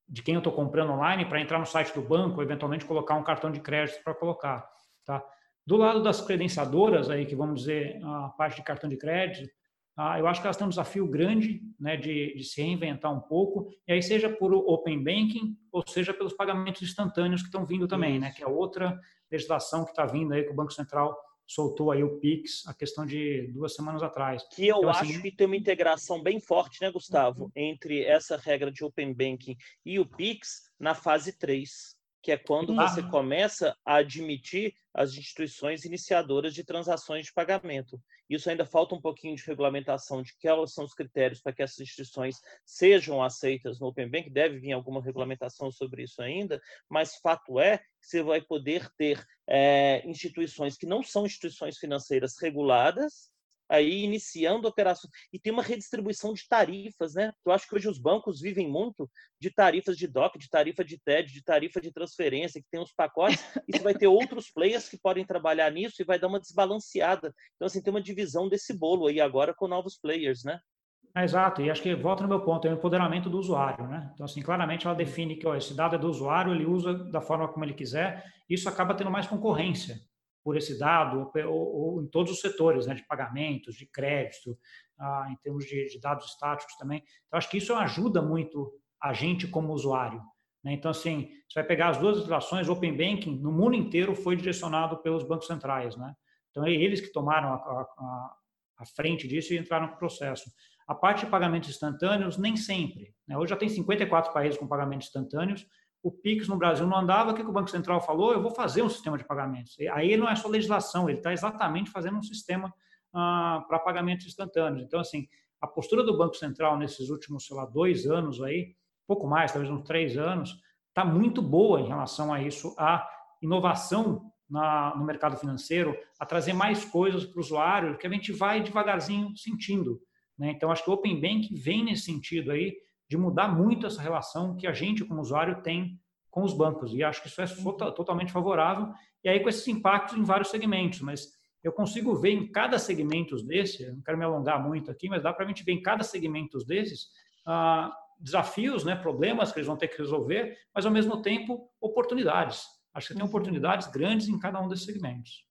de quem eu estou comprando online para entrar no site do banco, eventualmente colocar um cartão de crédito para colocar. Tá? Do lado das credenciadoras, aí, que vamos dizer a parte de cartão de crédito, ah, eu acho que elas têm um desafio grande né, de, de, se reinventar um pouco, e aí seja por Open Banking, ou seja pelos pagamentos instantâneos que estão vindo também, né, que é outra legislação que está vindo aí, que o Banco Central soltou aí o Pix, a questão de duas semanas atrás. Que eu então, assim, acho que tem uma integração bem forte, né, Gustavo, uhum. entre essa regra de Open Banking e o Pix na fase 3, que é quando ah. você começa a admitir as instituições iniciadoras de transações de pagamento. Isso ainda falta um pouquinho de regulamentação de quais são os critérios para que essas instituições sejam aceitas no Open Bank, deve vir alguma regulamentação sobre isso ainda, mas fato é que você vai poder ter é, instituições que não são instituições financeiras reguladas, aí iniciando operações. E tem uma redistribuição de tarifas, né? Eu acho que hoje os bancos vivem muito de tarifas de DOC, de tarifa de TED, de tarifa de transferência, que tem os pacotes, e você vai ter outros players que podem trabalhar nisso e vai dar uma desbalanceada. Então, assim, tem uma divisão desse bolo aí agora com novos players, né? Exato, e acho que volta no meu ponto, é o empoderamento do usuário, né? Então, assim, claramente ela define que ó, esse dado é do usuário, ele usa da forma como ele quiser, isso acaba tendo mais concorrência, por esse dado, ou, ou em todos os setores, né, de pagamentos, de crédito, ah, em termos de, de, dados estáticos também. Então, acho que isso ajuda muito a gente como usuário. Né? Então, assim, você vai pegar as duas legislações, Open Banking, no mundo inteiro foi direcionado pelos bancos centrais. Né? Então, é eles que tomaram a, a, a frente disso e entraram no processo. A parte de pagamentos instantâneos, nem sempre. Né? Hoje já tem 54 países com pagamentos instantâneos, o PIX no Brasil não andava, o que o Banco Central falou? Eu vou fazer um sistema de pagamentos. Aí não é só legislação, ele está exatamente fazendo um sistema ah, para pagamentos instantâneos. Então, assim, a postura do Banco Central nesses últimos, sei lá, dois anos aí, pouco mais, talvez uns três anos, está muito boa em relação a isso, a inovação na, no mercado financeiro, a trazer mais coisas para o usuário, que a gente vai devagarzinho sentindo. Né? Então, acho que o Open Bank vem nesse sentido aí, de mudar muito essa relação que a gente, como usuário, tem com os bancos. E acho que isso é uhum. totalmente favorável. E aí, com esses impactos em vários segmentos, mas eu consigo ver em cada segmento desse, não quero me alongar muito aqui, mas dá para a gente ver em cada segmento desses ah, desafios, né, problemas que eles vão ter que resolver, mas ao mesmo tempo oportunidades. Acho que tem uhum. oportunidades grandes em cada um desses segmentos.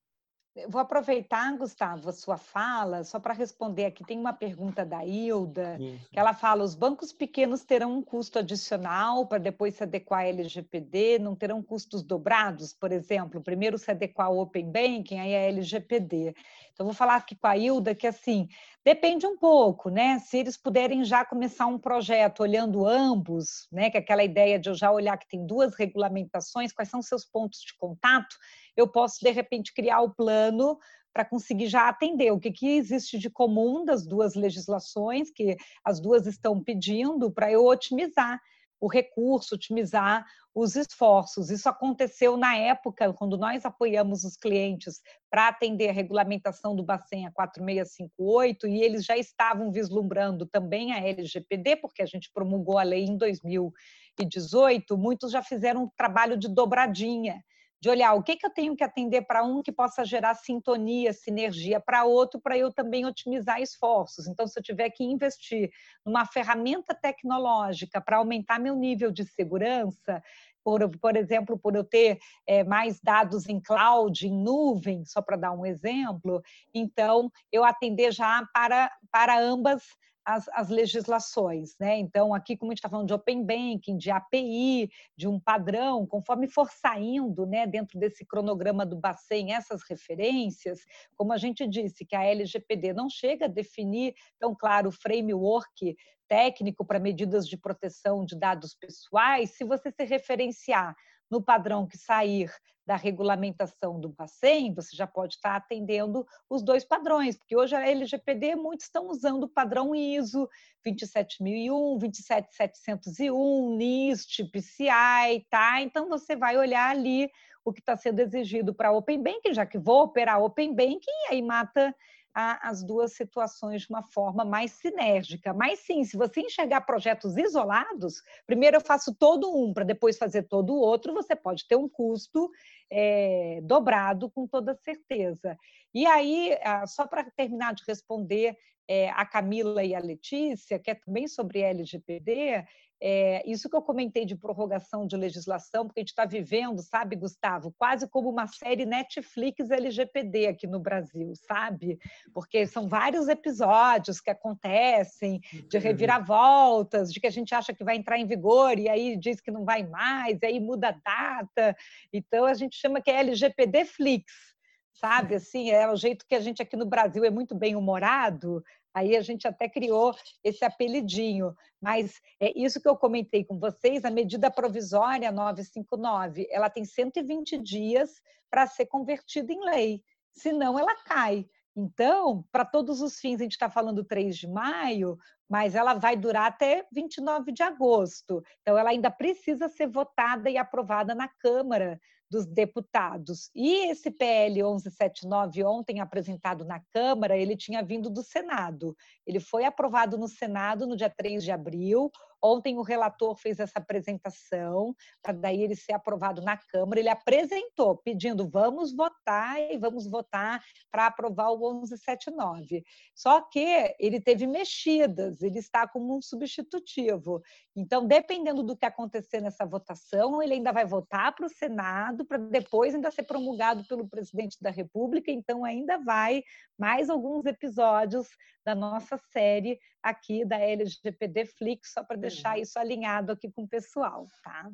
Vou aproveitar, Gustavo, a sua fala, só para responder aqui. Tem uma pergunta da Hilda, Isso. que ela fala: os bancos pequenos terão um custo adicional para depois se adequar à LGPD, não terão custos dobrados, por exemplo, primeiro se adequar ao Open Banking, aí a LGPD. Então, vou falar aqui com a Hilda que, assim, depende um pouco, né? Se eles puderem já começar um projeto olhando ambos, né? Que é aquela ideia de eu já olhar que tem duas regulamentações, quais são seus pontos de contato, eu posso, de repente, criar o plano para conseguir já atender o que, que existe de comum das duas legislações, que as duas estão pedindo, para eu otimizar o recurso, otimizar os esforços. Isso aconteceu na época, quando nós apoiamos os clientes para atender a regulamentação do Bacen a 4658, e eles já estavam vislumbrando também a LGPD, porque a gente promulgou a lei em 2018, muitos já fizeram um trabalho de dobradinha de olhar o que, que eu tenho que atender para um que possa gerar sintonia, sinergia para outro, para eu também otimizar esforços. Então, se eu tiver que investir numa ferramenta tecnológica para aumentar meu nível de segurança, por, por exemplo, por eu ter é, mais dados em cloud, em nuvem, só para dar um exemplo, então eu atender já para, para ambas as, as, legislações. Né? Então, aqui, como a gente está falando de Open Banking, de API, de um padrão, conforme for saindo né, dentro desse cronograma do Bacen essas referências, como a gente disse, que a LGPD não chega a definir tão claro o framework técnico para medidas de proteção de dados pessoais, se você se referenciar no padrão que sair da regulamentação do Bacen, você já pode estar atendendo os dois padrões, porque hoje a LGPD muitos estão usando o padrão ISO 27001, 27701, NIST, PCI, tá? Então você vai olhar ali o que está sendo exigido para Open Banking, já que vou operar Open Banking, e aí mata a, as duas situações de uma forma mais sinérgica. Mas sim, se você enxergar projetos isolados, primeiro eu faço todo um para depois fazer todo o outro, você pode ter um custo é, dobrado com toda certeza. E aí, só para terminar de responder é, a Camila e a Letícia, que é também sobre LGPD, é, isso que eu comentei de prorrogação de legislação, porque a gente está vivendo, sabe, Gustavo, quase como uma série Netflix LGPD aqui no Brasil, sabe? Porque são vários episódios que acontecem de uhum. reviravoltas, de que a gente acha que vai entrar em vigor e aí diz que não vai mais, e aí muda a data. Então a gente chama que é LGPD Flix sabe? Assim, é o jeito que a gente aqui no Brasil é muito bem humorado, Aí a gente até criou esse apelidinho. Mas é isso que eu comentei com vocês, a medida provisória 959, ela tem 120 dias para ser convertida em lei, senão ela cai. Então, para todos os fins, a gente está falando 3 de maio, mas ela vai durar até 29 de agosto. Então, ela ainda precisa ser votada e aprovada na Câmara dos deputados. E esse PL 1179 ontem apresentado na Câmara, ele tinha vindo do Senado. Ele foi aprovado no Senado no dia 3 de abril. Ontem o relator fez essa apresentação para daí ele ser aprovado na Câmara. Ele apresentou pedindo vamos votar e vamos votar para aprovar o 1179. Só que ele teve mexidas, ele está como um substitutivo. Então, dependendo do que acontecer nessa votação, ele ainda vai votar para o Senado para depois ainda ser promulgado pelo presidente da República. Então, ainda vai mais alguns episódios da nossa série aqui da LGPD Flix, só para deixar isso alinhado aqui com o pessoal, tá?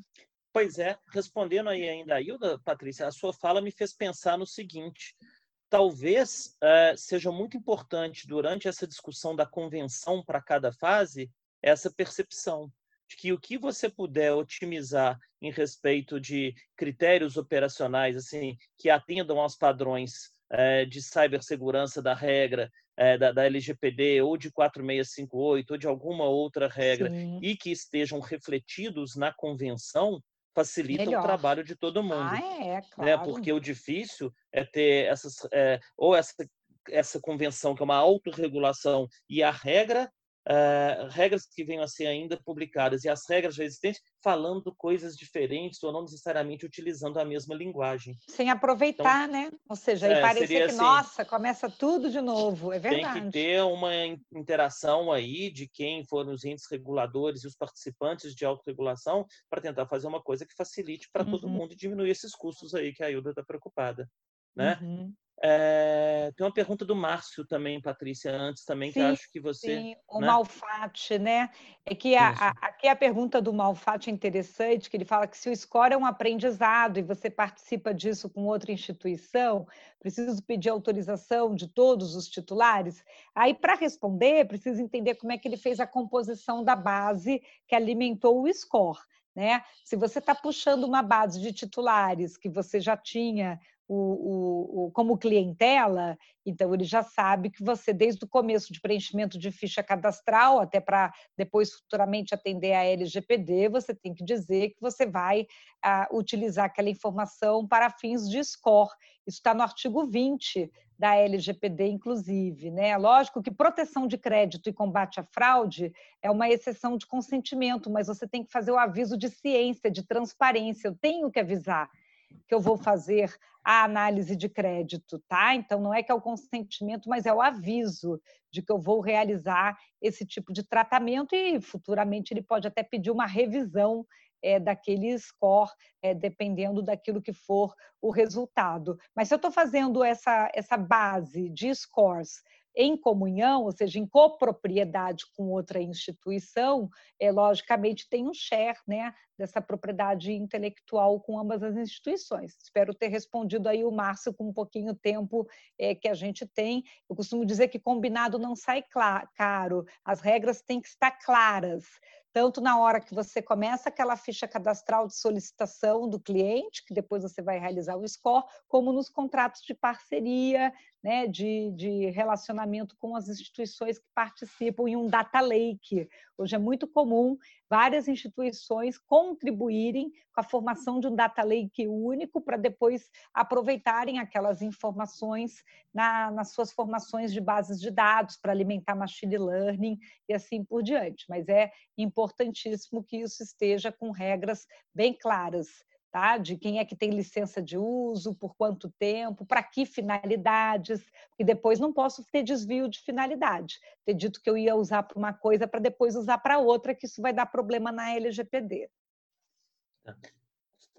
Pois é, respondendo aí ainda a Hilda, Patrícia, a sua fala me fez pensar no seguinte: talvez uh, seja muito importante durante essa discussão da convenção para cada fase essa percepção de que o que você puder otimizar em respeito de critérios operacionais assim que atendam aos padrões uh, de cibersegurança da regra é, da, da, LGPD ou de 4658 ou de alguma outra regra Sim. e que estejam refletidos na convenção facilita Melhor. o trabalho de todo mundo. Ah, é, né? claro. Né? Porque o difícil é ter essas é, ou essa essa convenção que é uma autorregulação e a regra uh, regras que venham a ser ainda publicadas e as regras já existentes falando coisas diferentes ou não necessariamente utilizando a mesma linguagem. Sem aproveitar, então, né? Ou seja, é, parecer que, assim, nossa, começa tudo de novo, é verdade. Tem que ter uma interação aí de quem foram os entes reguladores e os participantes de autorregulação para tentar fazer uma coisa que facilite para uhum. todo mundo e diminuir esses custos aí que a Ilda está preocupada. Né? Uhum. É, tem uma pergunta do Márcio também, Patrícia, antes também, sim, que acho que você. Sim, o né? Malfate, né? É que a, a, aqui a pergunta do Malfate é interessante, que ele fala que se o score é um aprendizado e você participa disso com outra instituição, preciso pedir autorização de todos os titulares. Aí, para responder, preciso entender como é que ele fez a composição da base que alimentou o score. Né? Se você está puxando uma base de titulares que você já tinha o, o, como clientela, então ele já sabe que você, desde o começo de preenchimento de ficha cadastral, até para depois futuramente atender a LGPD, você tem que dizer que você vai ah, utilizar aquela informação para fins de score. Isso está no artigo 20 da LGPD, inclusive. Né? Lógico que proteção de crédito e combate à fraude é uma exceção de consentimento, mas você tem que fazer o aviso de ciência, de transparência. Eu tenho que avisar que eu vou fazer a análise de crédito, tá? Então não é que é o consentimento, mas é o aviso de que eu vou realizar esse tipo de tratamento e futuramente ele pode até pedir uma revisão é, daquele score, é, dependendo daquilo que for o resultado. Mas se eu estou fazendo essa, essa base de scores em comunhão, ou seja, em copropriedade com outra instituição, é, logicamente tem um share né, dessa propriedade intelectual com ambas as instituições. Espero ter respondido aí o Márcio com um pouquinho tempo é, que a gente tem. Eu costumo dizer que combinado não sai caro, as regras têm que estar claras tanto na hora que você começa aquela ficha cadastral de solicitação do cliente, que depois você vai realizar o score, como nos contratos de parceria, né, de, de relacionamento com as instituições que participam em um data lake. Hoje é muito comum várias instituições contribuírem com a formação de um data lake único para depois aproveitarem aquelas informações na, nas suas formações de bases de dados para alimentar machine learning e assim por diante. Mas é importantíssimo que isso esteja com regras bem claras tá? de quem é que tem licença de uso, por quanto tempo, para que finalidades, e depois não posso ter desvio de finalidade. Ter dito que eu ia usar para uma coisa para depois usar para outra, que isso vai dar problema na LGPD.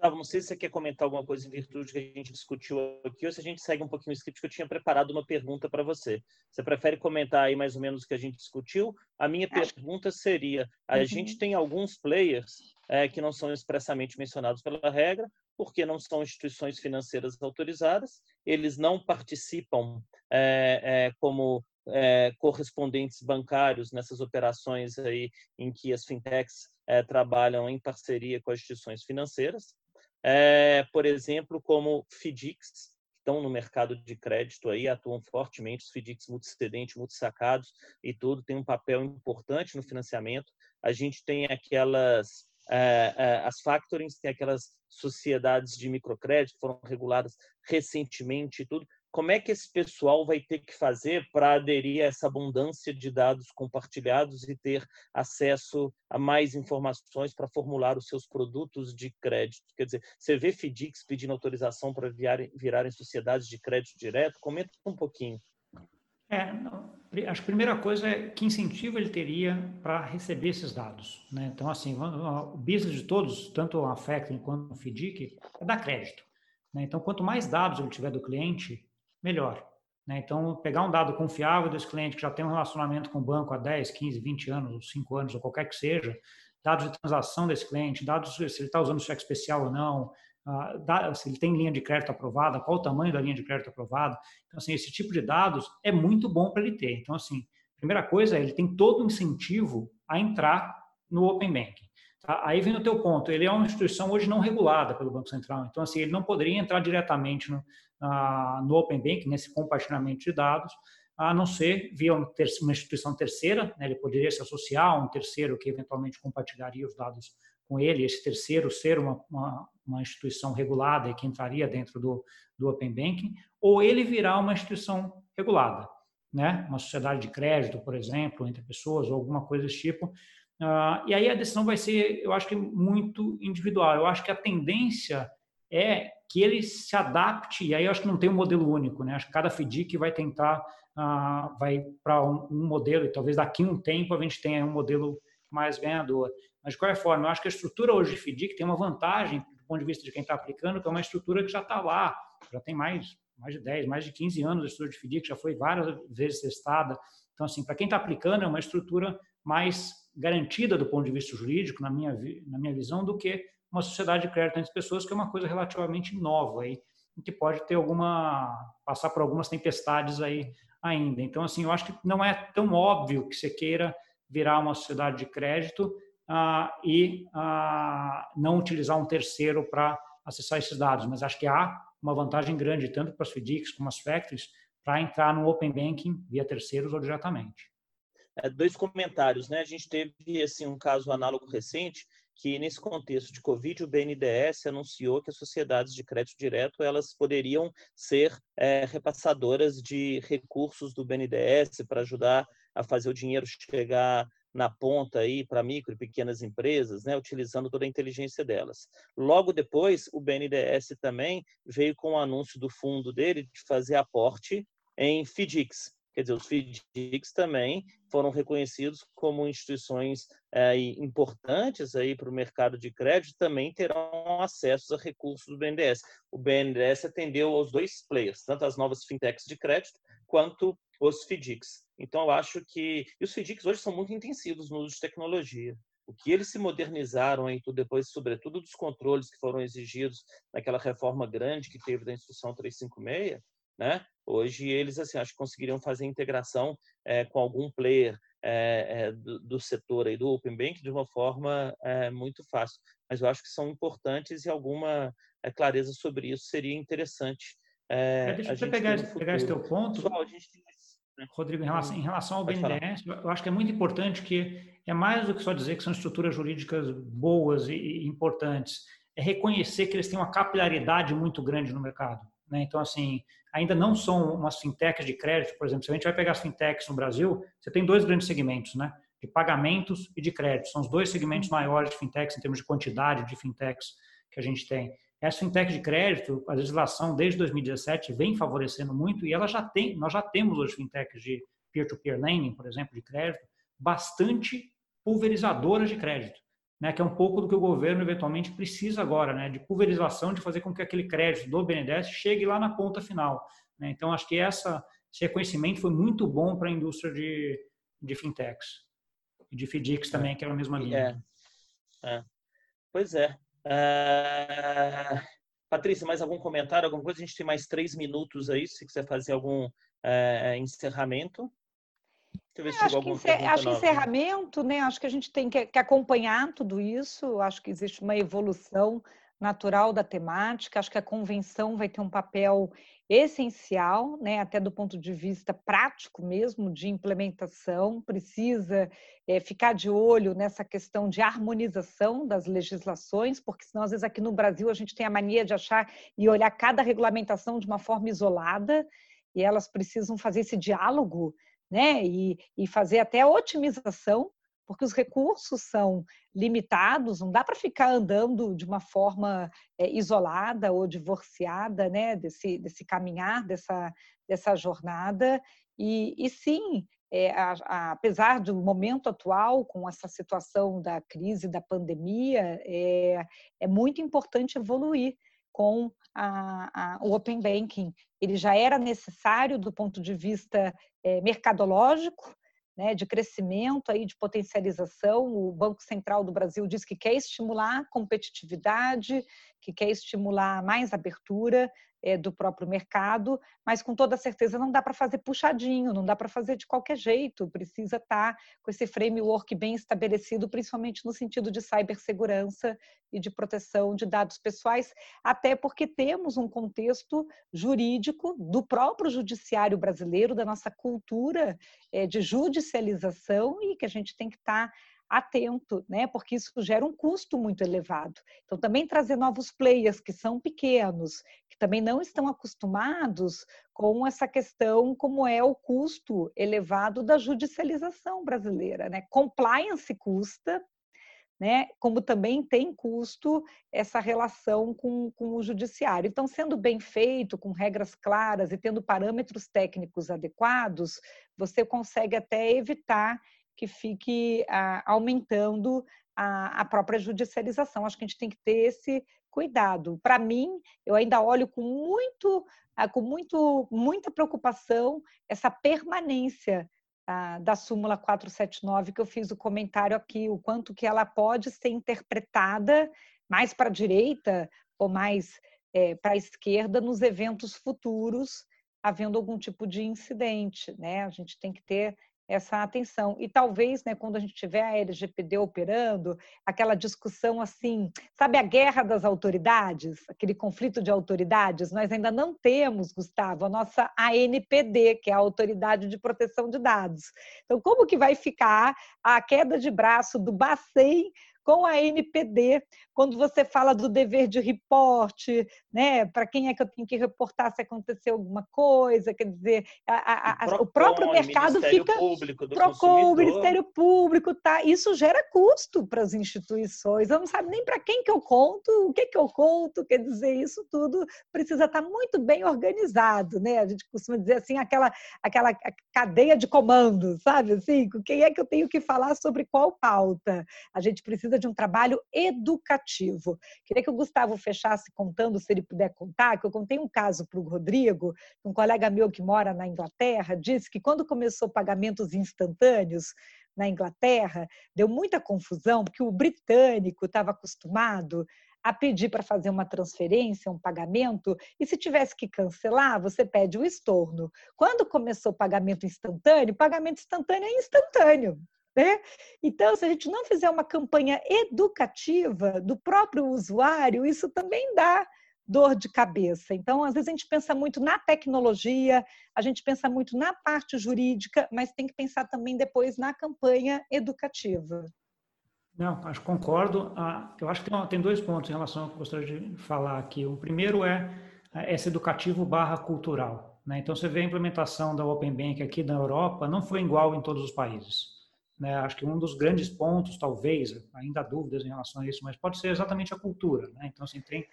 Gustavo, não sei se você quer comentar alguma coisa em virtude que a gente discutiu aqui ou se a gente segue um pouquinho o script, que eu tinha preparado uma pergunta para você. Você prefere comentar aí mais ou menos o que a gente discutiu? A minha pergunta seria: a uhum. gente tem alguns players é, que não são expressamente mencionados pela regra, porque não são instituições financeiras autorizadas, eles não participam é, é, como é, correspondentes bancários nessas operações aí em que as fintechs é, trabalham em parceria com as instituições financeiras é, por exemplo, como FDICs, que estão no mercado de crédito aí, atuam fortemente, os FDICs multicedentes, multisacados e tudo, tem um papel importante no financiamento. A gente tem aquelas, é, é, as factorings, tem aquelas sociedades de microcrédito que foram reguladas recentemente e tudo, como é que esse pessoal vai ter que fazer para aderir a essa abundância de dados compartilhados e ter acesso a mais informações para formular os seus produtos de crédito? Quer dizer, você vê FDICs pedindo autorização para virarem, virarem sociedades de crédito direto? Comenta um pouquinho. É, acho que a primeira coisa é que incentivo ele teria para receber esses dados. Né? Então, assim, o business de todos, tanto a Factoring quanto o FDIC, é dar crédito. Né? Então, quanto mais dados ele tiver do cliente, melhor. Né? Então, pegar um dado confiável desse cliente que já tem um relacionamento com o banco há 10, 15, 20 anos, 5 anos, ou qualquer que seja, dados de transação desse cliente, dados se ele está usando cheque especial ou não, uh, se ele tem linha de crédito aprovada, qual o tamanho da linha de crédito aprovada. Então, assim, esse tipo de dados é muito bom para ele ter. Então, assim, primeira coisa, ele tem todo o incentivo a entrar no Open Banking. Tá? Aí vem o teu ponto, ele é uma instituição hoje não regulada pelo Banco Central, então assim, ele não poderia entrar diretamente no, no Open Bank, nesse compartilhamento de dados, a não ser via uma instituição terceira, né, ele poderia se associar a um terceiro que eventualmente compartilharia os dados com ele, esse terceiro ser uma, uma, uma instituição regulada e que entraria dentro do, do Open Banking, ou ele virar uma instituição regulada, né, uma sociedade de crédito, por exemplo, entre pessoas, ou alguma coisa desse tipo, Uh, e aí a decisão vai ser, eu acho que muito individual. Eu acho que a tendência é que ele se adapte, e aí eu acho que não tem um modelo único, né? Acho que cada FDIC vai tentar, uh, vai para um, um, modelo, e talvez daqui a um tempo a gente tenha um modelo mais ganhador. Mas, de qualquer forma, eu acho que a estrutura hoje de FDIC tem uma vantagem, do ponto de vista de quem está aplicando, que é uma estrutura que já está lá, já tem mais, mais de 10, mais de 15 anos a estrutura de FDIC, já foi várias vezes testada. Então, assim, para quem está aplicando, é uma estrutura mais garantida do ponto de vista jurídico, na minha, na minha visão, do que uma sociedade de crédito entre pessoas, que é uma coisa relativamente nova aí, que pode ter alguma passar por algumas tempestades aí ainda. Então, assim, eu acho que não é tão óbvio que você queira virar uma sociedade de crédito ah, e ah, não utilizar um terceiro para acessar esses dados, mas acho que há uma vantagem grande, tanto para as FDICs como as factories, para entrar no Open Banking via terceiros ou diretamente. É, dois comentários, né? A gente teve assim um caso análogo recente que nesse contexto de Covid o BNDES anunciou que as sociedades de crédito direto elas poderiam ser é, repassadoras de recursos do BNDES para ajudar a fazer o dinheiro chegar na ponta aí para micro e pequenas empresas, né, utilizando toda a inteligência delas. Logo depois, o BNDES também veio com o anúncio do fundo dele de fazer aporte em FDICs, Quer dizer, os FDICs também foram reconhecidos como instituições é, importantes aí para o mercado de crédito, também terão acesso a recursos do BNDES. O BNDES atendeu aos dois players, tanto as novas fintechs de crédito quanto os FDICs. Então, eu acho que e os FDICs hoje são muito intensivos no uso de tecnologia. O que eles se modernizaram aí, depois, sobretudo dos controles que foram exigidos naquela reforma grande que teve da Instrução 356, né? Hoje eles assim acho que conseguiriam fazer integração é, com algum player é, é, do, do, setor aí do Open Bank de uma forma muito fácil. Mas eu acho que são importantes e alguma clareza sobre isso seria interessante. deixa eu pegar, pegar esse teu ponto. Pessoal, gente... Né? Rodrigo, em relação, em relação ao BNDES, eu acho que é muito importante que é mais do que só dizer que são estruturas jurídicas boas e, e importantes, é reconhecer que eles têm uma capilaridade muito grande no mercado. Né? Então, assim, ainda não são umas fintechs de crédito, por exemplo, se a gente vai pegar as fintechs no Brasil, você tem dois grandes segmentos, né? De pagamentos e de crédito. São os dois segmentos maiores de fintechs em termos de quantidade de fintechs que a gente tem. Essa fintech de crédito, a legislação desde 2017 vem favorecendo muito e ela já tem, nós já temos hoje fintechs de peer-to-peer -peer lending, por exemplo, de crédito, bastante pulverizadoras de crédito né, que é um pouco do que o governo eventualmente precisa agora, né, de pulverização, de fazer com que aquele crédito do BNDES chegue lá na ponta final. Né? Então, acho que essa, esse reconhecimento foi muito bom para a indústria de, de fintechs e de FDICs também, que era a mesma linha. É. é. Pois é. Uh... Patrícia, mais algum comentário, alguma coisa? A gente tem mais três minutos aí, se quiser fazer algum uh, encerramento. Deixa eu ver se acho que, encer... acho encerramento, né? Acho que a gente tem que, que acompanhar tudo isso. Acho que existe uma evolução natural da temática. Acho que a convenção vai ter um papel essencial, né, até do ponto de vista prático mesmo, de implementação, precisa é, ficar de olho nessa questão de harmonização das legislações, porque senão, às vezes, aqui no Brasil, a gente tem a mania de achar e olhar cada regulamentação de uma forma isolada, e elas precisam fazer esse diálogo né? E, e fazer até a otimização, porque os recursos são limitados, não dá para ficar andando de uma forma é, isolada ou divorciada, né? Desse, desse caminhar, dessa, dessa jornada. E, e sim, é, a, a, apesar do momento atual, com essa situação da crise, da pandemia, é, é muito importante evoluir com a, a, o Open Banking. Ele já era necessário do ponto de vista é, mercadológico, né, de crescimento, aí, de potencialização. O Banco Central do Brasil diz que quer estimular competitividade, que quer estimular mais abertura é, do próprio mercado, mas com toda certeza não dá para fazer puxadinho, não dá para fazer de qualquer jeito, precisa estar tá com esse framework bem estabelecido, principalmente no sentido de cibersegurança e de proteção de dados pessoais, até porque temos um contexto jurídico do próprio judiciário brasileiro, da nossa cultura é, de judicialização e que a gente tem que estar tá atento, né? Porque isso gera um custo muito elevado. Então, também trazer novos players que são pequenos, que também não estão acostumados com essa questão, como é o custo elevado da judicialização brasileira, né? Compliance custa, né? Como também tem custo essa relação com, com o judiciário. Então, sendo bem feito, com regras claras e tendo parâmetros técnicos adequados, você consegue até evitar que fique ah, aumentando a, a, própria judicialização. Acho que a gente tem que ter esse cuidado. Para mim, eu ainda olho com muito, ah, com muito, muita preocupação essa permanência ah, da súmula 479 que eu fiz o comentário aqui, o quanto que ela pode ser interpretada mais para a direita ou mais é, para a esquerda nos eventos futuros, havendo algum tipo de incidente, né? A gente tem que ter essa atenção. E talvez, né, quando a gente tiver a LGPD operando, aquela discussão assim, sabe a guerra das autoridades, aquele conflito de autoridades, nós ainda não temos, Gustavo, a nossa ANPD, que é a Autoridade de Proteção de Dados. Então, como que vai ficar a queda de braço do Bacen com a NPD, quando você fala do dever de reporte, né? Para quem é que eu tenho que reportar se aconteceu alguma coisa? Quer dizer, a, a, o, o, próprio mercado Ministério fica. Público do Procon, o Ministério Público, tá? Isso gera custo para as instituições. Eu não sabe nem para quem que eu conto, o que que eu conto. Quer dizer, isso tudo precisa estar tá muito bem organizado, né? A gente costuma dizer assim, aquela, aquela cadeia de comando, sabe? Assim, quem é que eu tenho que falar sobre qual pauta? A gente precisa de um trabalho educativo. Queria que o Gustavo fechasse contando, se ele puder contar, que eu contei um caso para o Rodrigo, um colega meu que mora na Inglaterra, disse que quando começou pagamentos instantâneos, na Inglaterra, deu muita confusão, porque o britânico estava acostumado a pedir para fazer uma transferência, um pagamento, e se tivesse que cancelar, você pede o estorno. Quando começou o pagamento instantâneo, pagamento instantâneo é instantâneo. Né? Então, se a gente não fizer uma campanha educativa do próprio usuário, isso também dá dor de cabeça. Então, às vezes a gente pensa muito na tecnologia, a gente pensa muito na parte jurídica, mas tem que pensar também depois na campanha educativa. Não, acho concordo. Ah, eu acho que tem, dois pontos em relação ao que eu gostaria de falar aqui. O primeiro é, é esse educativo barra cultural. Né? Então, você vê a implementação da Open Bank aqui na Europa, não foi igual em todos os países. Né? Acho que um dos grandes pontos, talvez, ainda há dúvidas em relação a isso, mas pode ser exatamente a cultura. Né? Então, assim, tem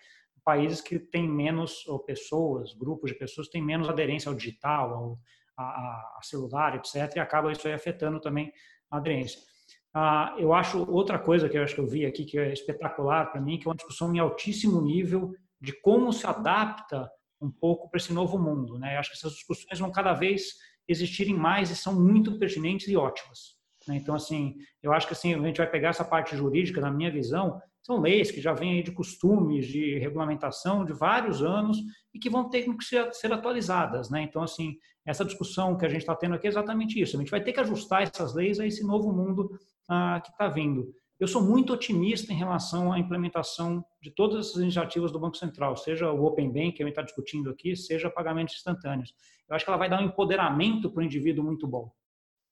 países que têm menos, ou pessoas, grupos de pessoas têm menos aderência ao digital, ao a, a celular, etc., e acaba isso aí afetando também a aderência. Ah, eu acho outra coisa que eu acho que eu vi aqui que é espetacular para mim, que é uma discussão em altíssimo nível de como se adapta um pouco para esse novo mundo. Né? Eu acho que essas discussões vão cada vez existirem mais e são muito pertinentes e ótimas. Né? Então, assim, eu acho que assim, a gente vai pegar essa parte jurídica, na minha visão, são leis que já vêm de costumes, de regulamentação de vários anos e que vão ter que ser, ser atualizadas. Né? Então, assim, essa discussão que a gente está tendo aqui é exatamente isso. A gente vai ter que ajustar essas leis a esse novo mundo ah, que está vindo. Eu sou muito otimista em relação à implementação de todas essas iniciativas do Banco Central, seja o Open Bank, que a gente está discutindo aqui, seja pagamentos instantâneos. Eu acho que ela vai dar um empoderamento para o indivíduo muito bom.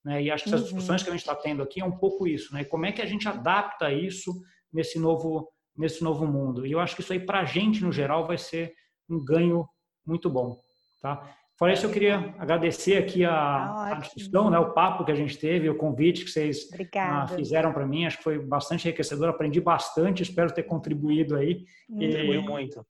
Né? E acho que essas uhum. discussões que a gente está tendo aqui é um pouco isso, né? Como é que a gente adapta isso nesse novo nesse novo mundo? E eu acho que isso aí para a gente no geral vai ser um ganho muito bom, tá? Fora isso, eu queria agradecer aqui a, tá a discussão, né, o papo que a gente teve, o convite que vocês ah, fizeram para mim. Acho que foi bastante enriquecedor, aprendi bastante, espero ter contribuído aí. Contribuiu muito.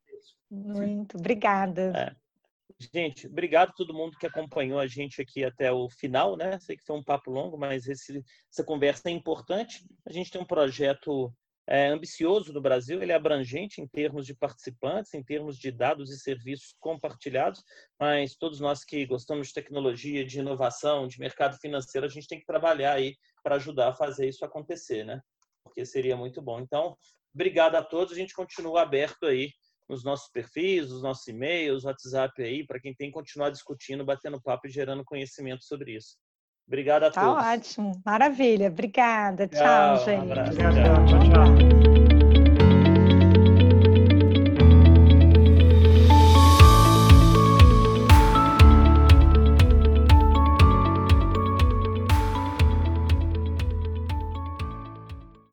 Muito, obrigada. É. Gente, obrigado a todo mundo que acompanhou a gente aqui até o final, né? Sei que foi um papo longo, mas esse, essa conversa é importante. A gente tem um projeto é, ambicioso no Brasil, ele é abrangente em termos de participantes, em termos de dados e serviços compartilhados, mas todos nós que gostamos de tecnologia, de inovação, de mercado financeiro, a gente tem que trabalhar aí para ajudar a fazer isso acontecer, né? Porque seria muito bom. Então, obrigado a todos, a gente continua aberto aí nos nossos perfis, nos nossos e-mails, WhatsApp aí, para quem tem que continuar discutindo, batendo papo e gerando conhecimento sobre isso. Obrigado a tá todos. Tá ótimo, maravilha. Obrigada. Tchau, tchau gente. Um abraço. tchau. tchau. tchau.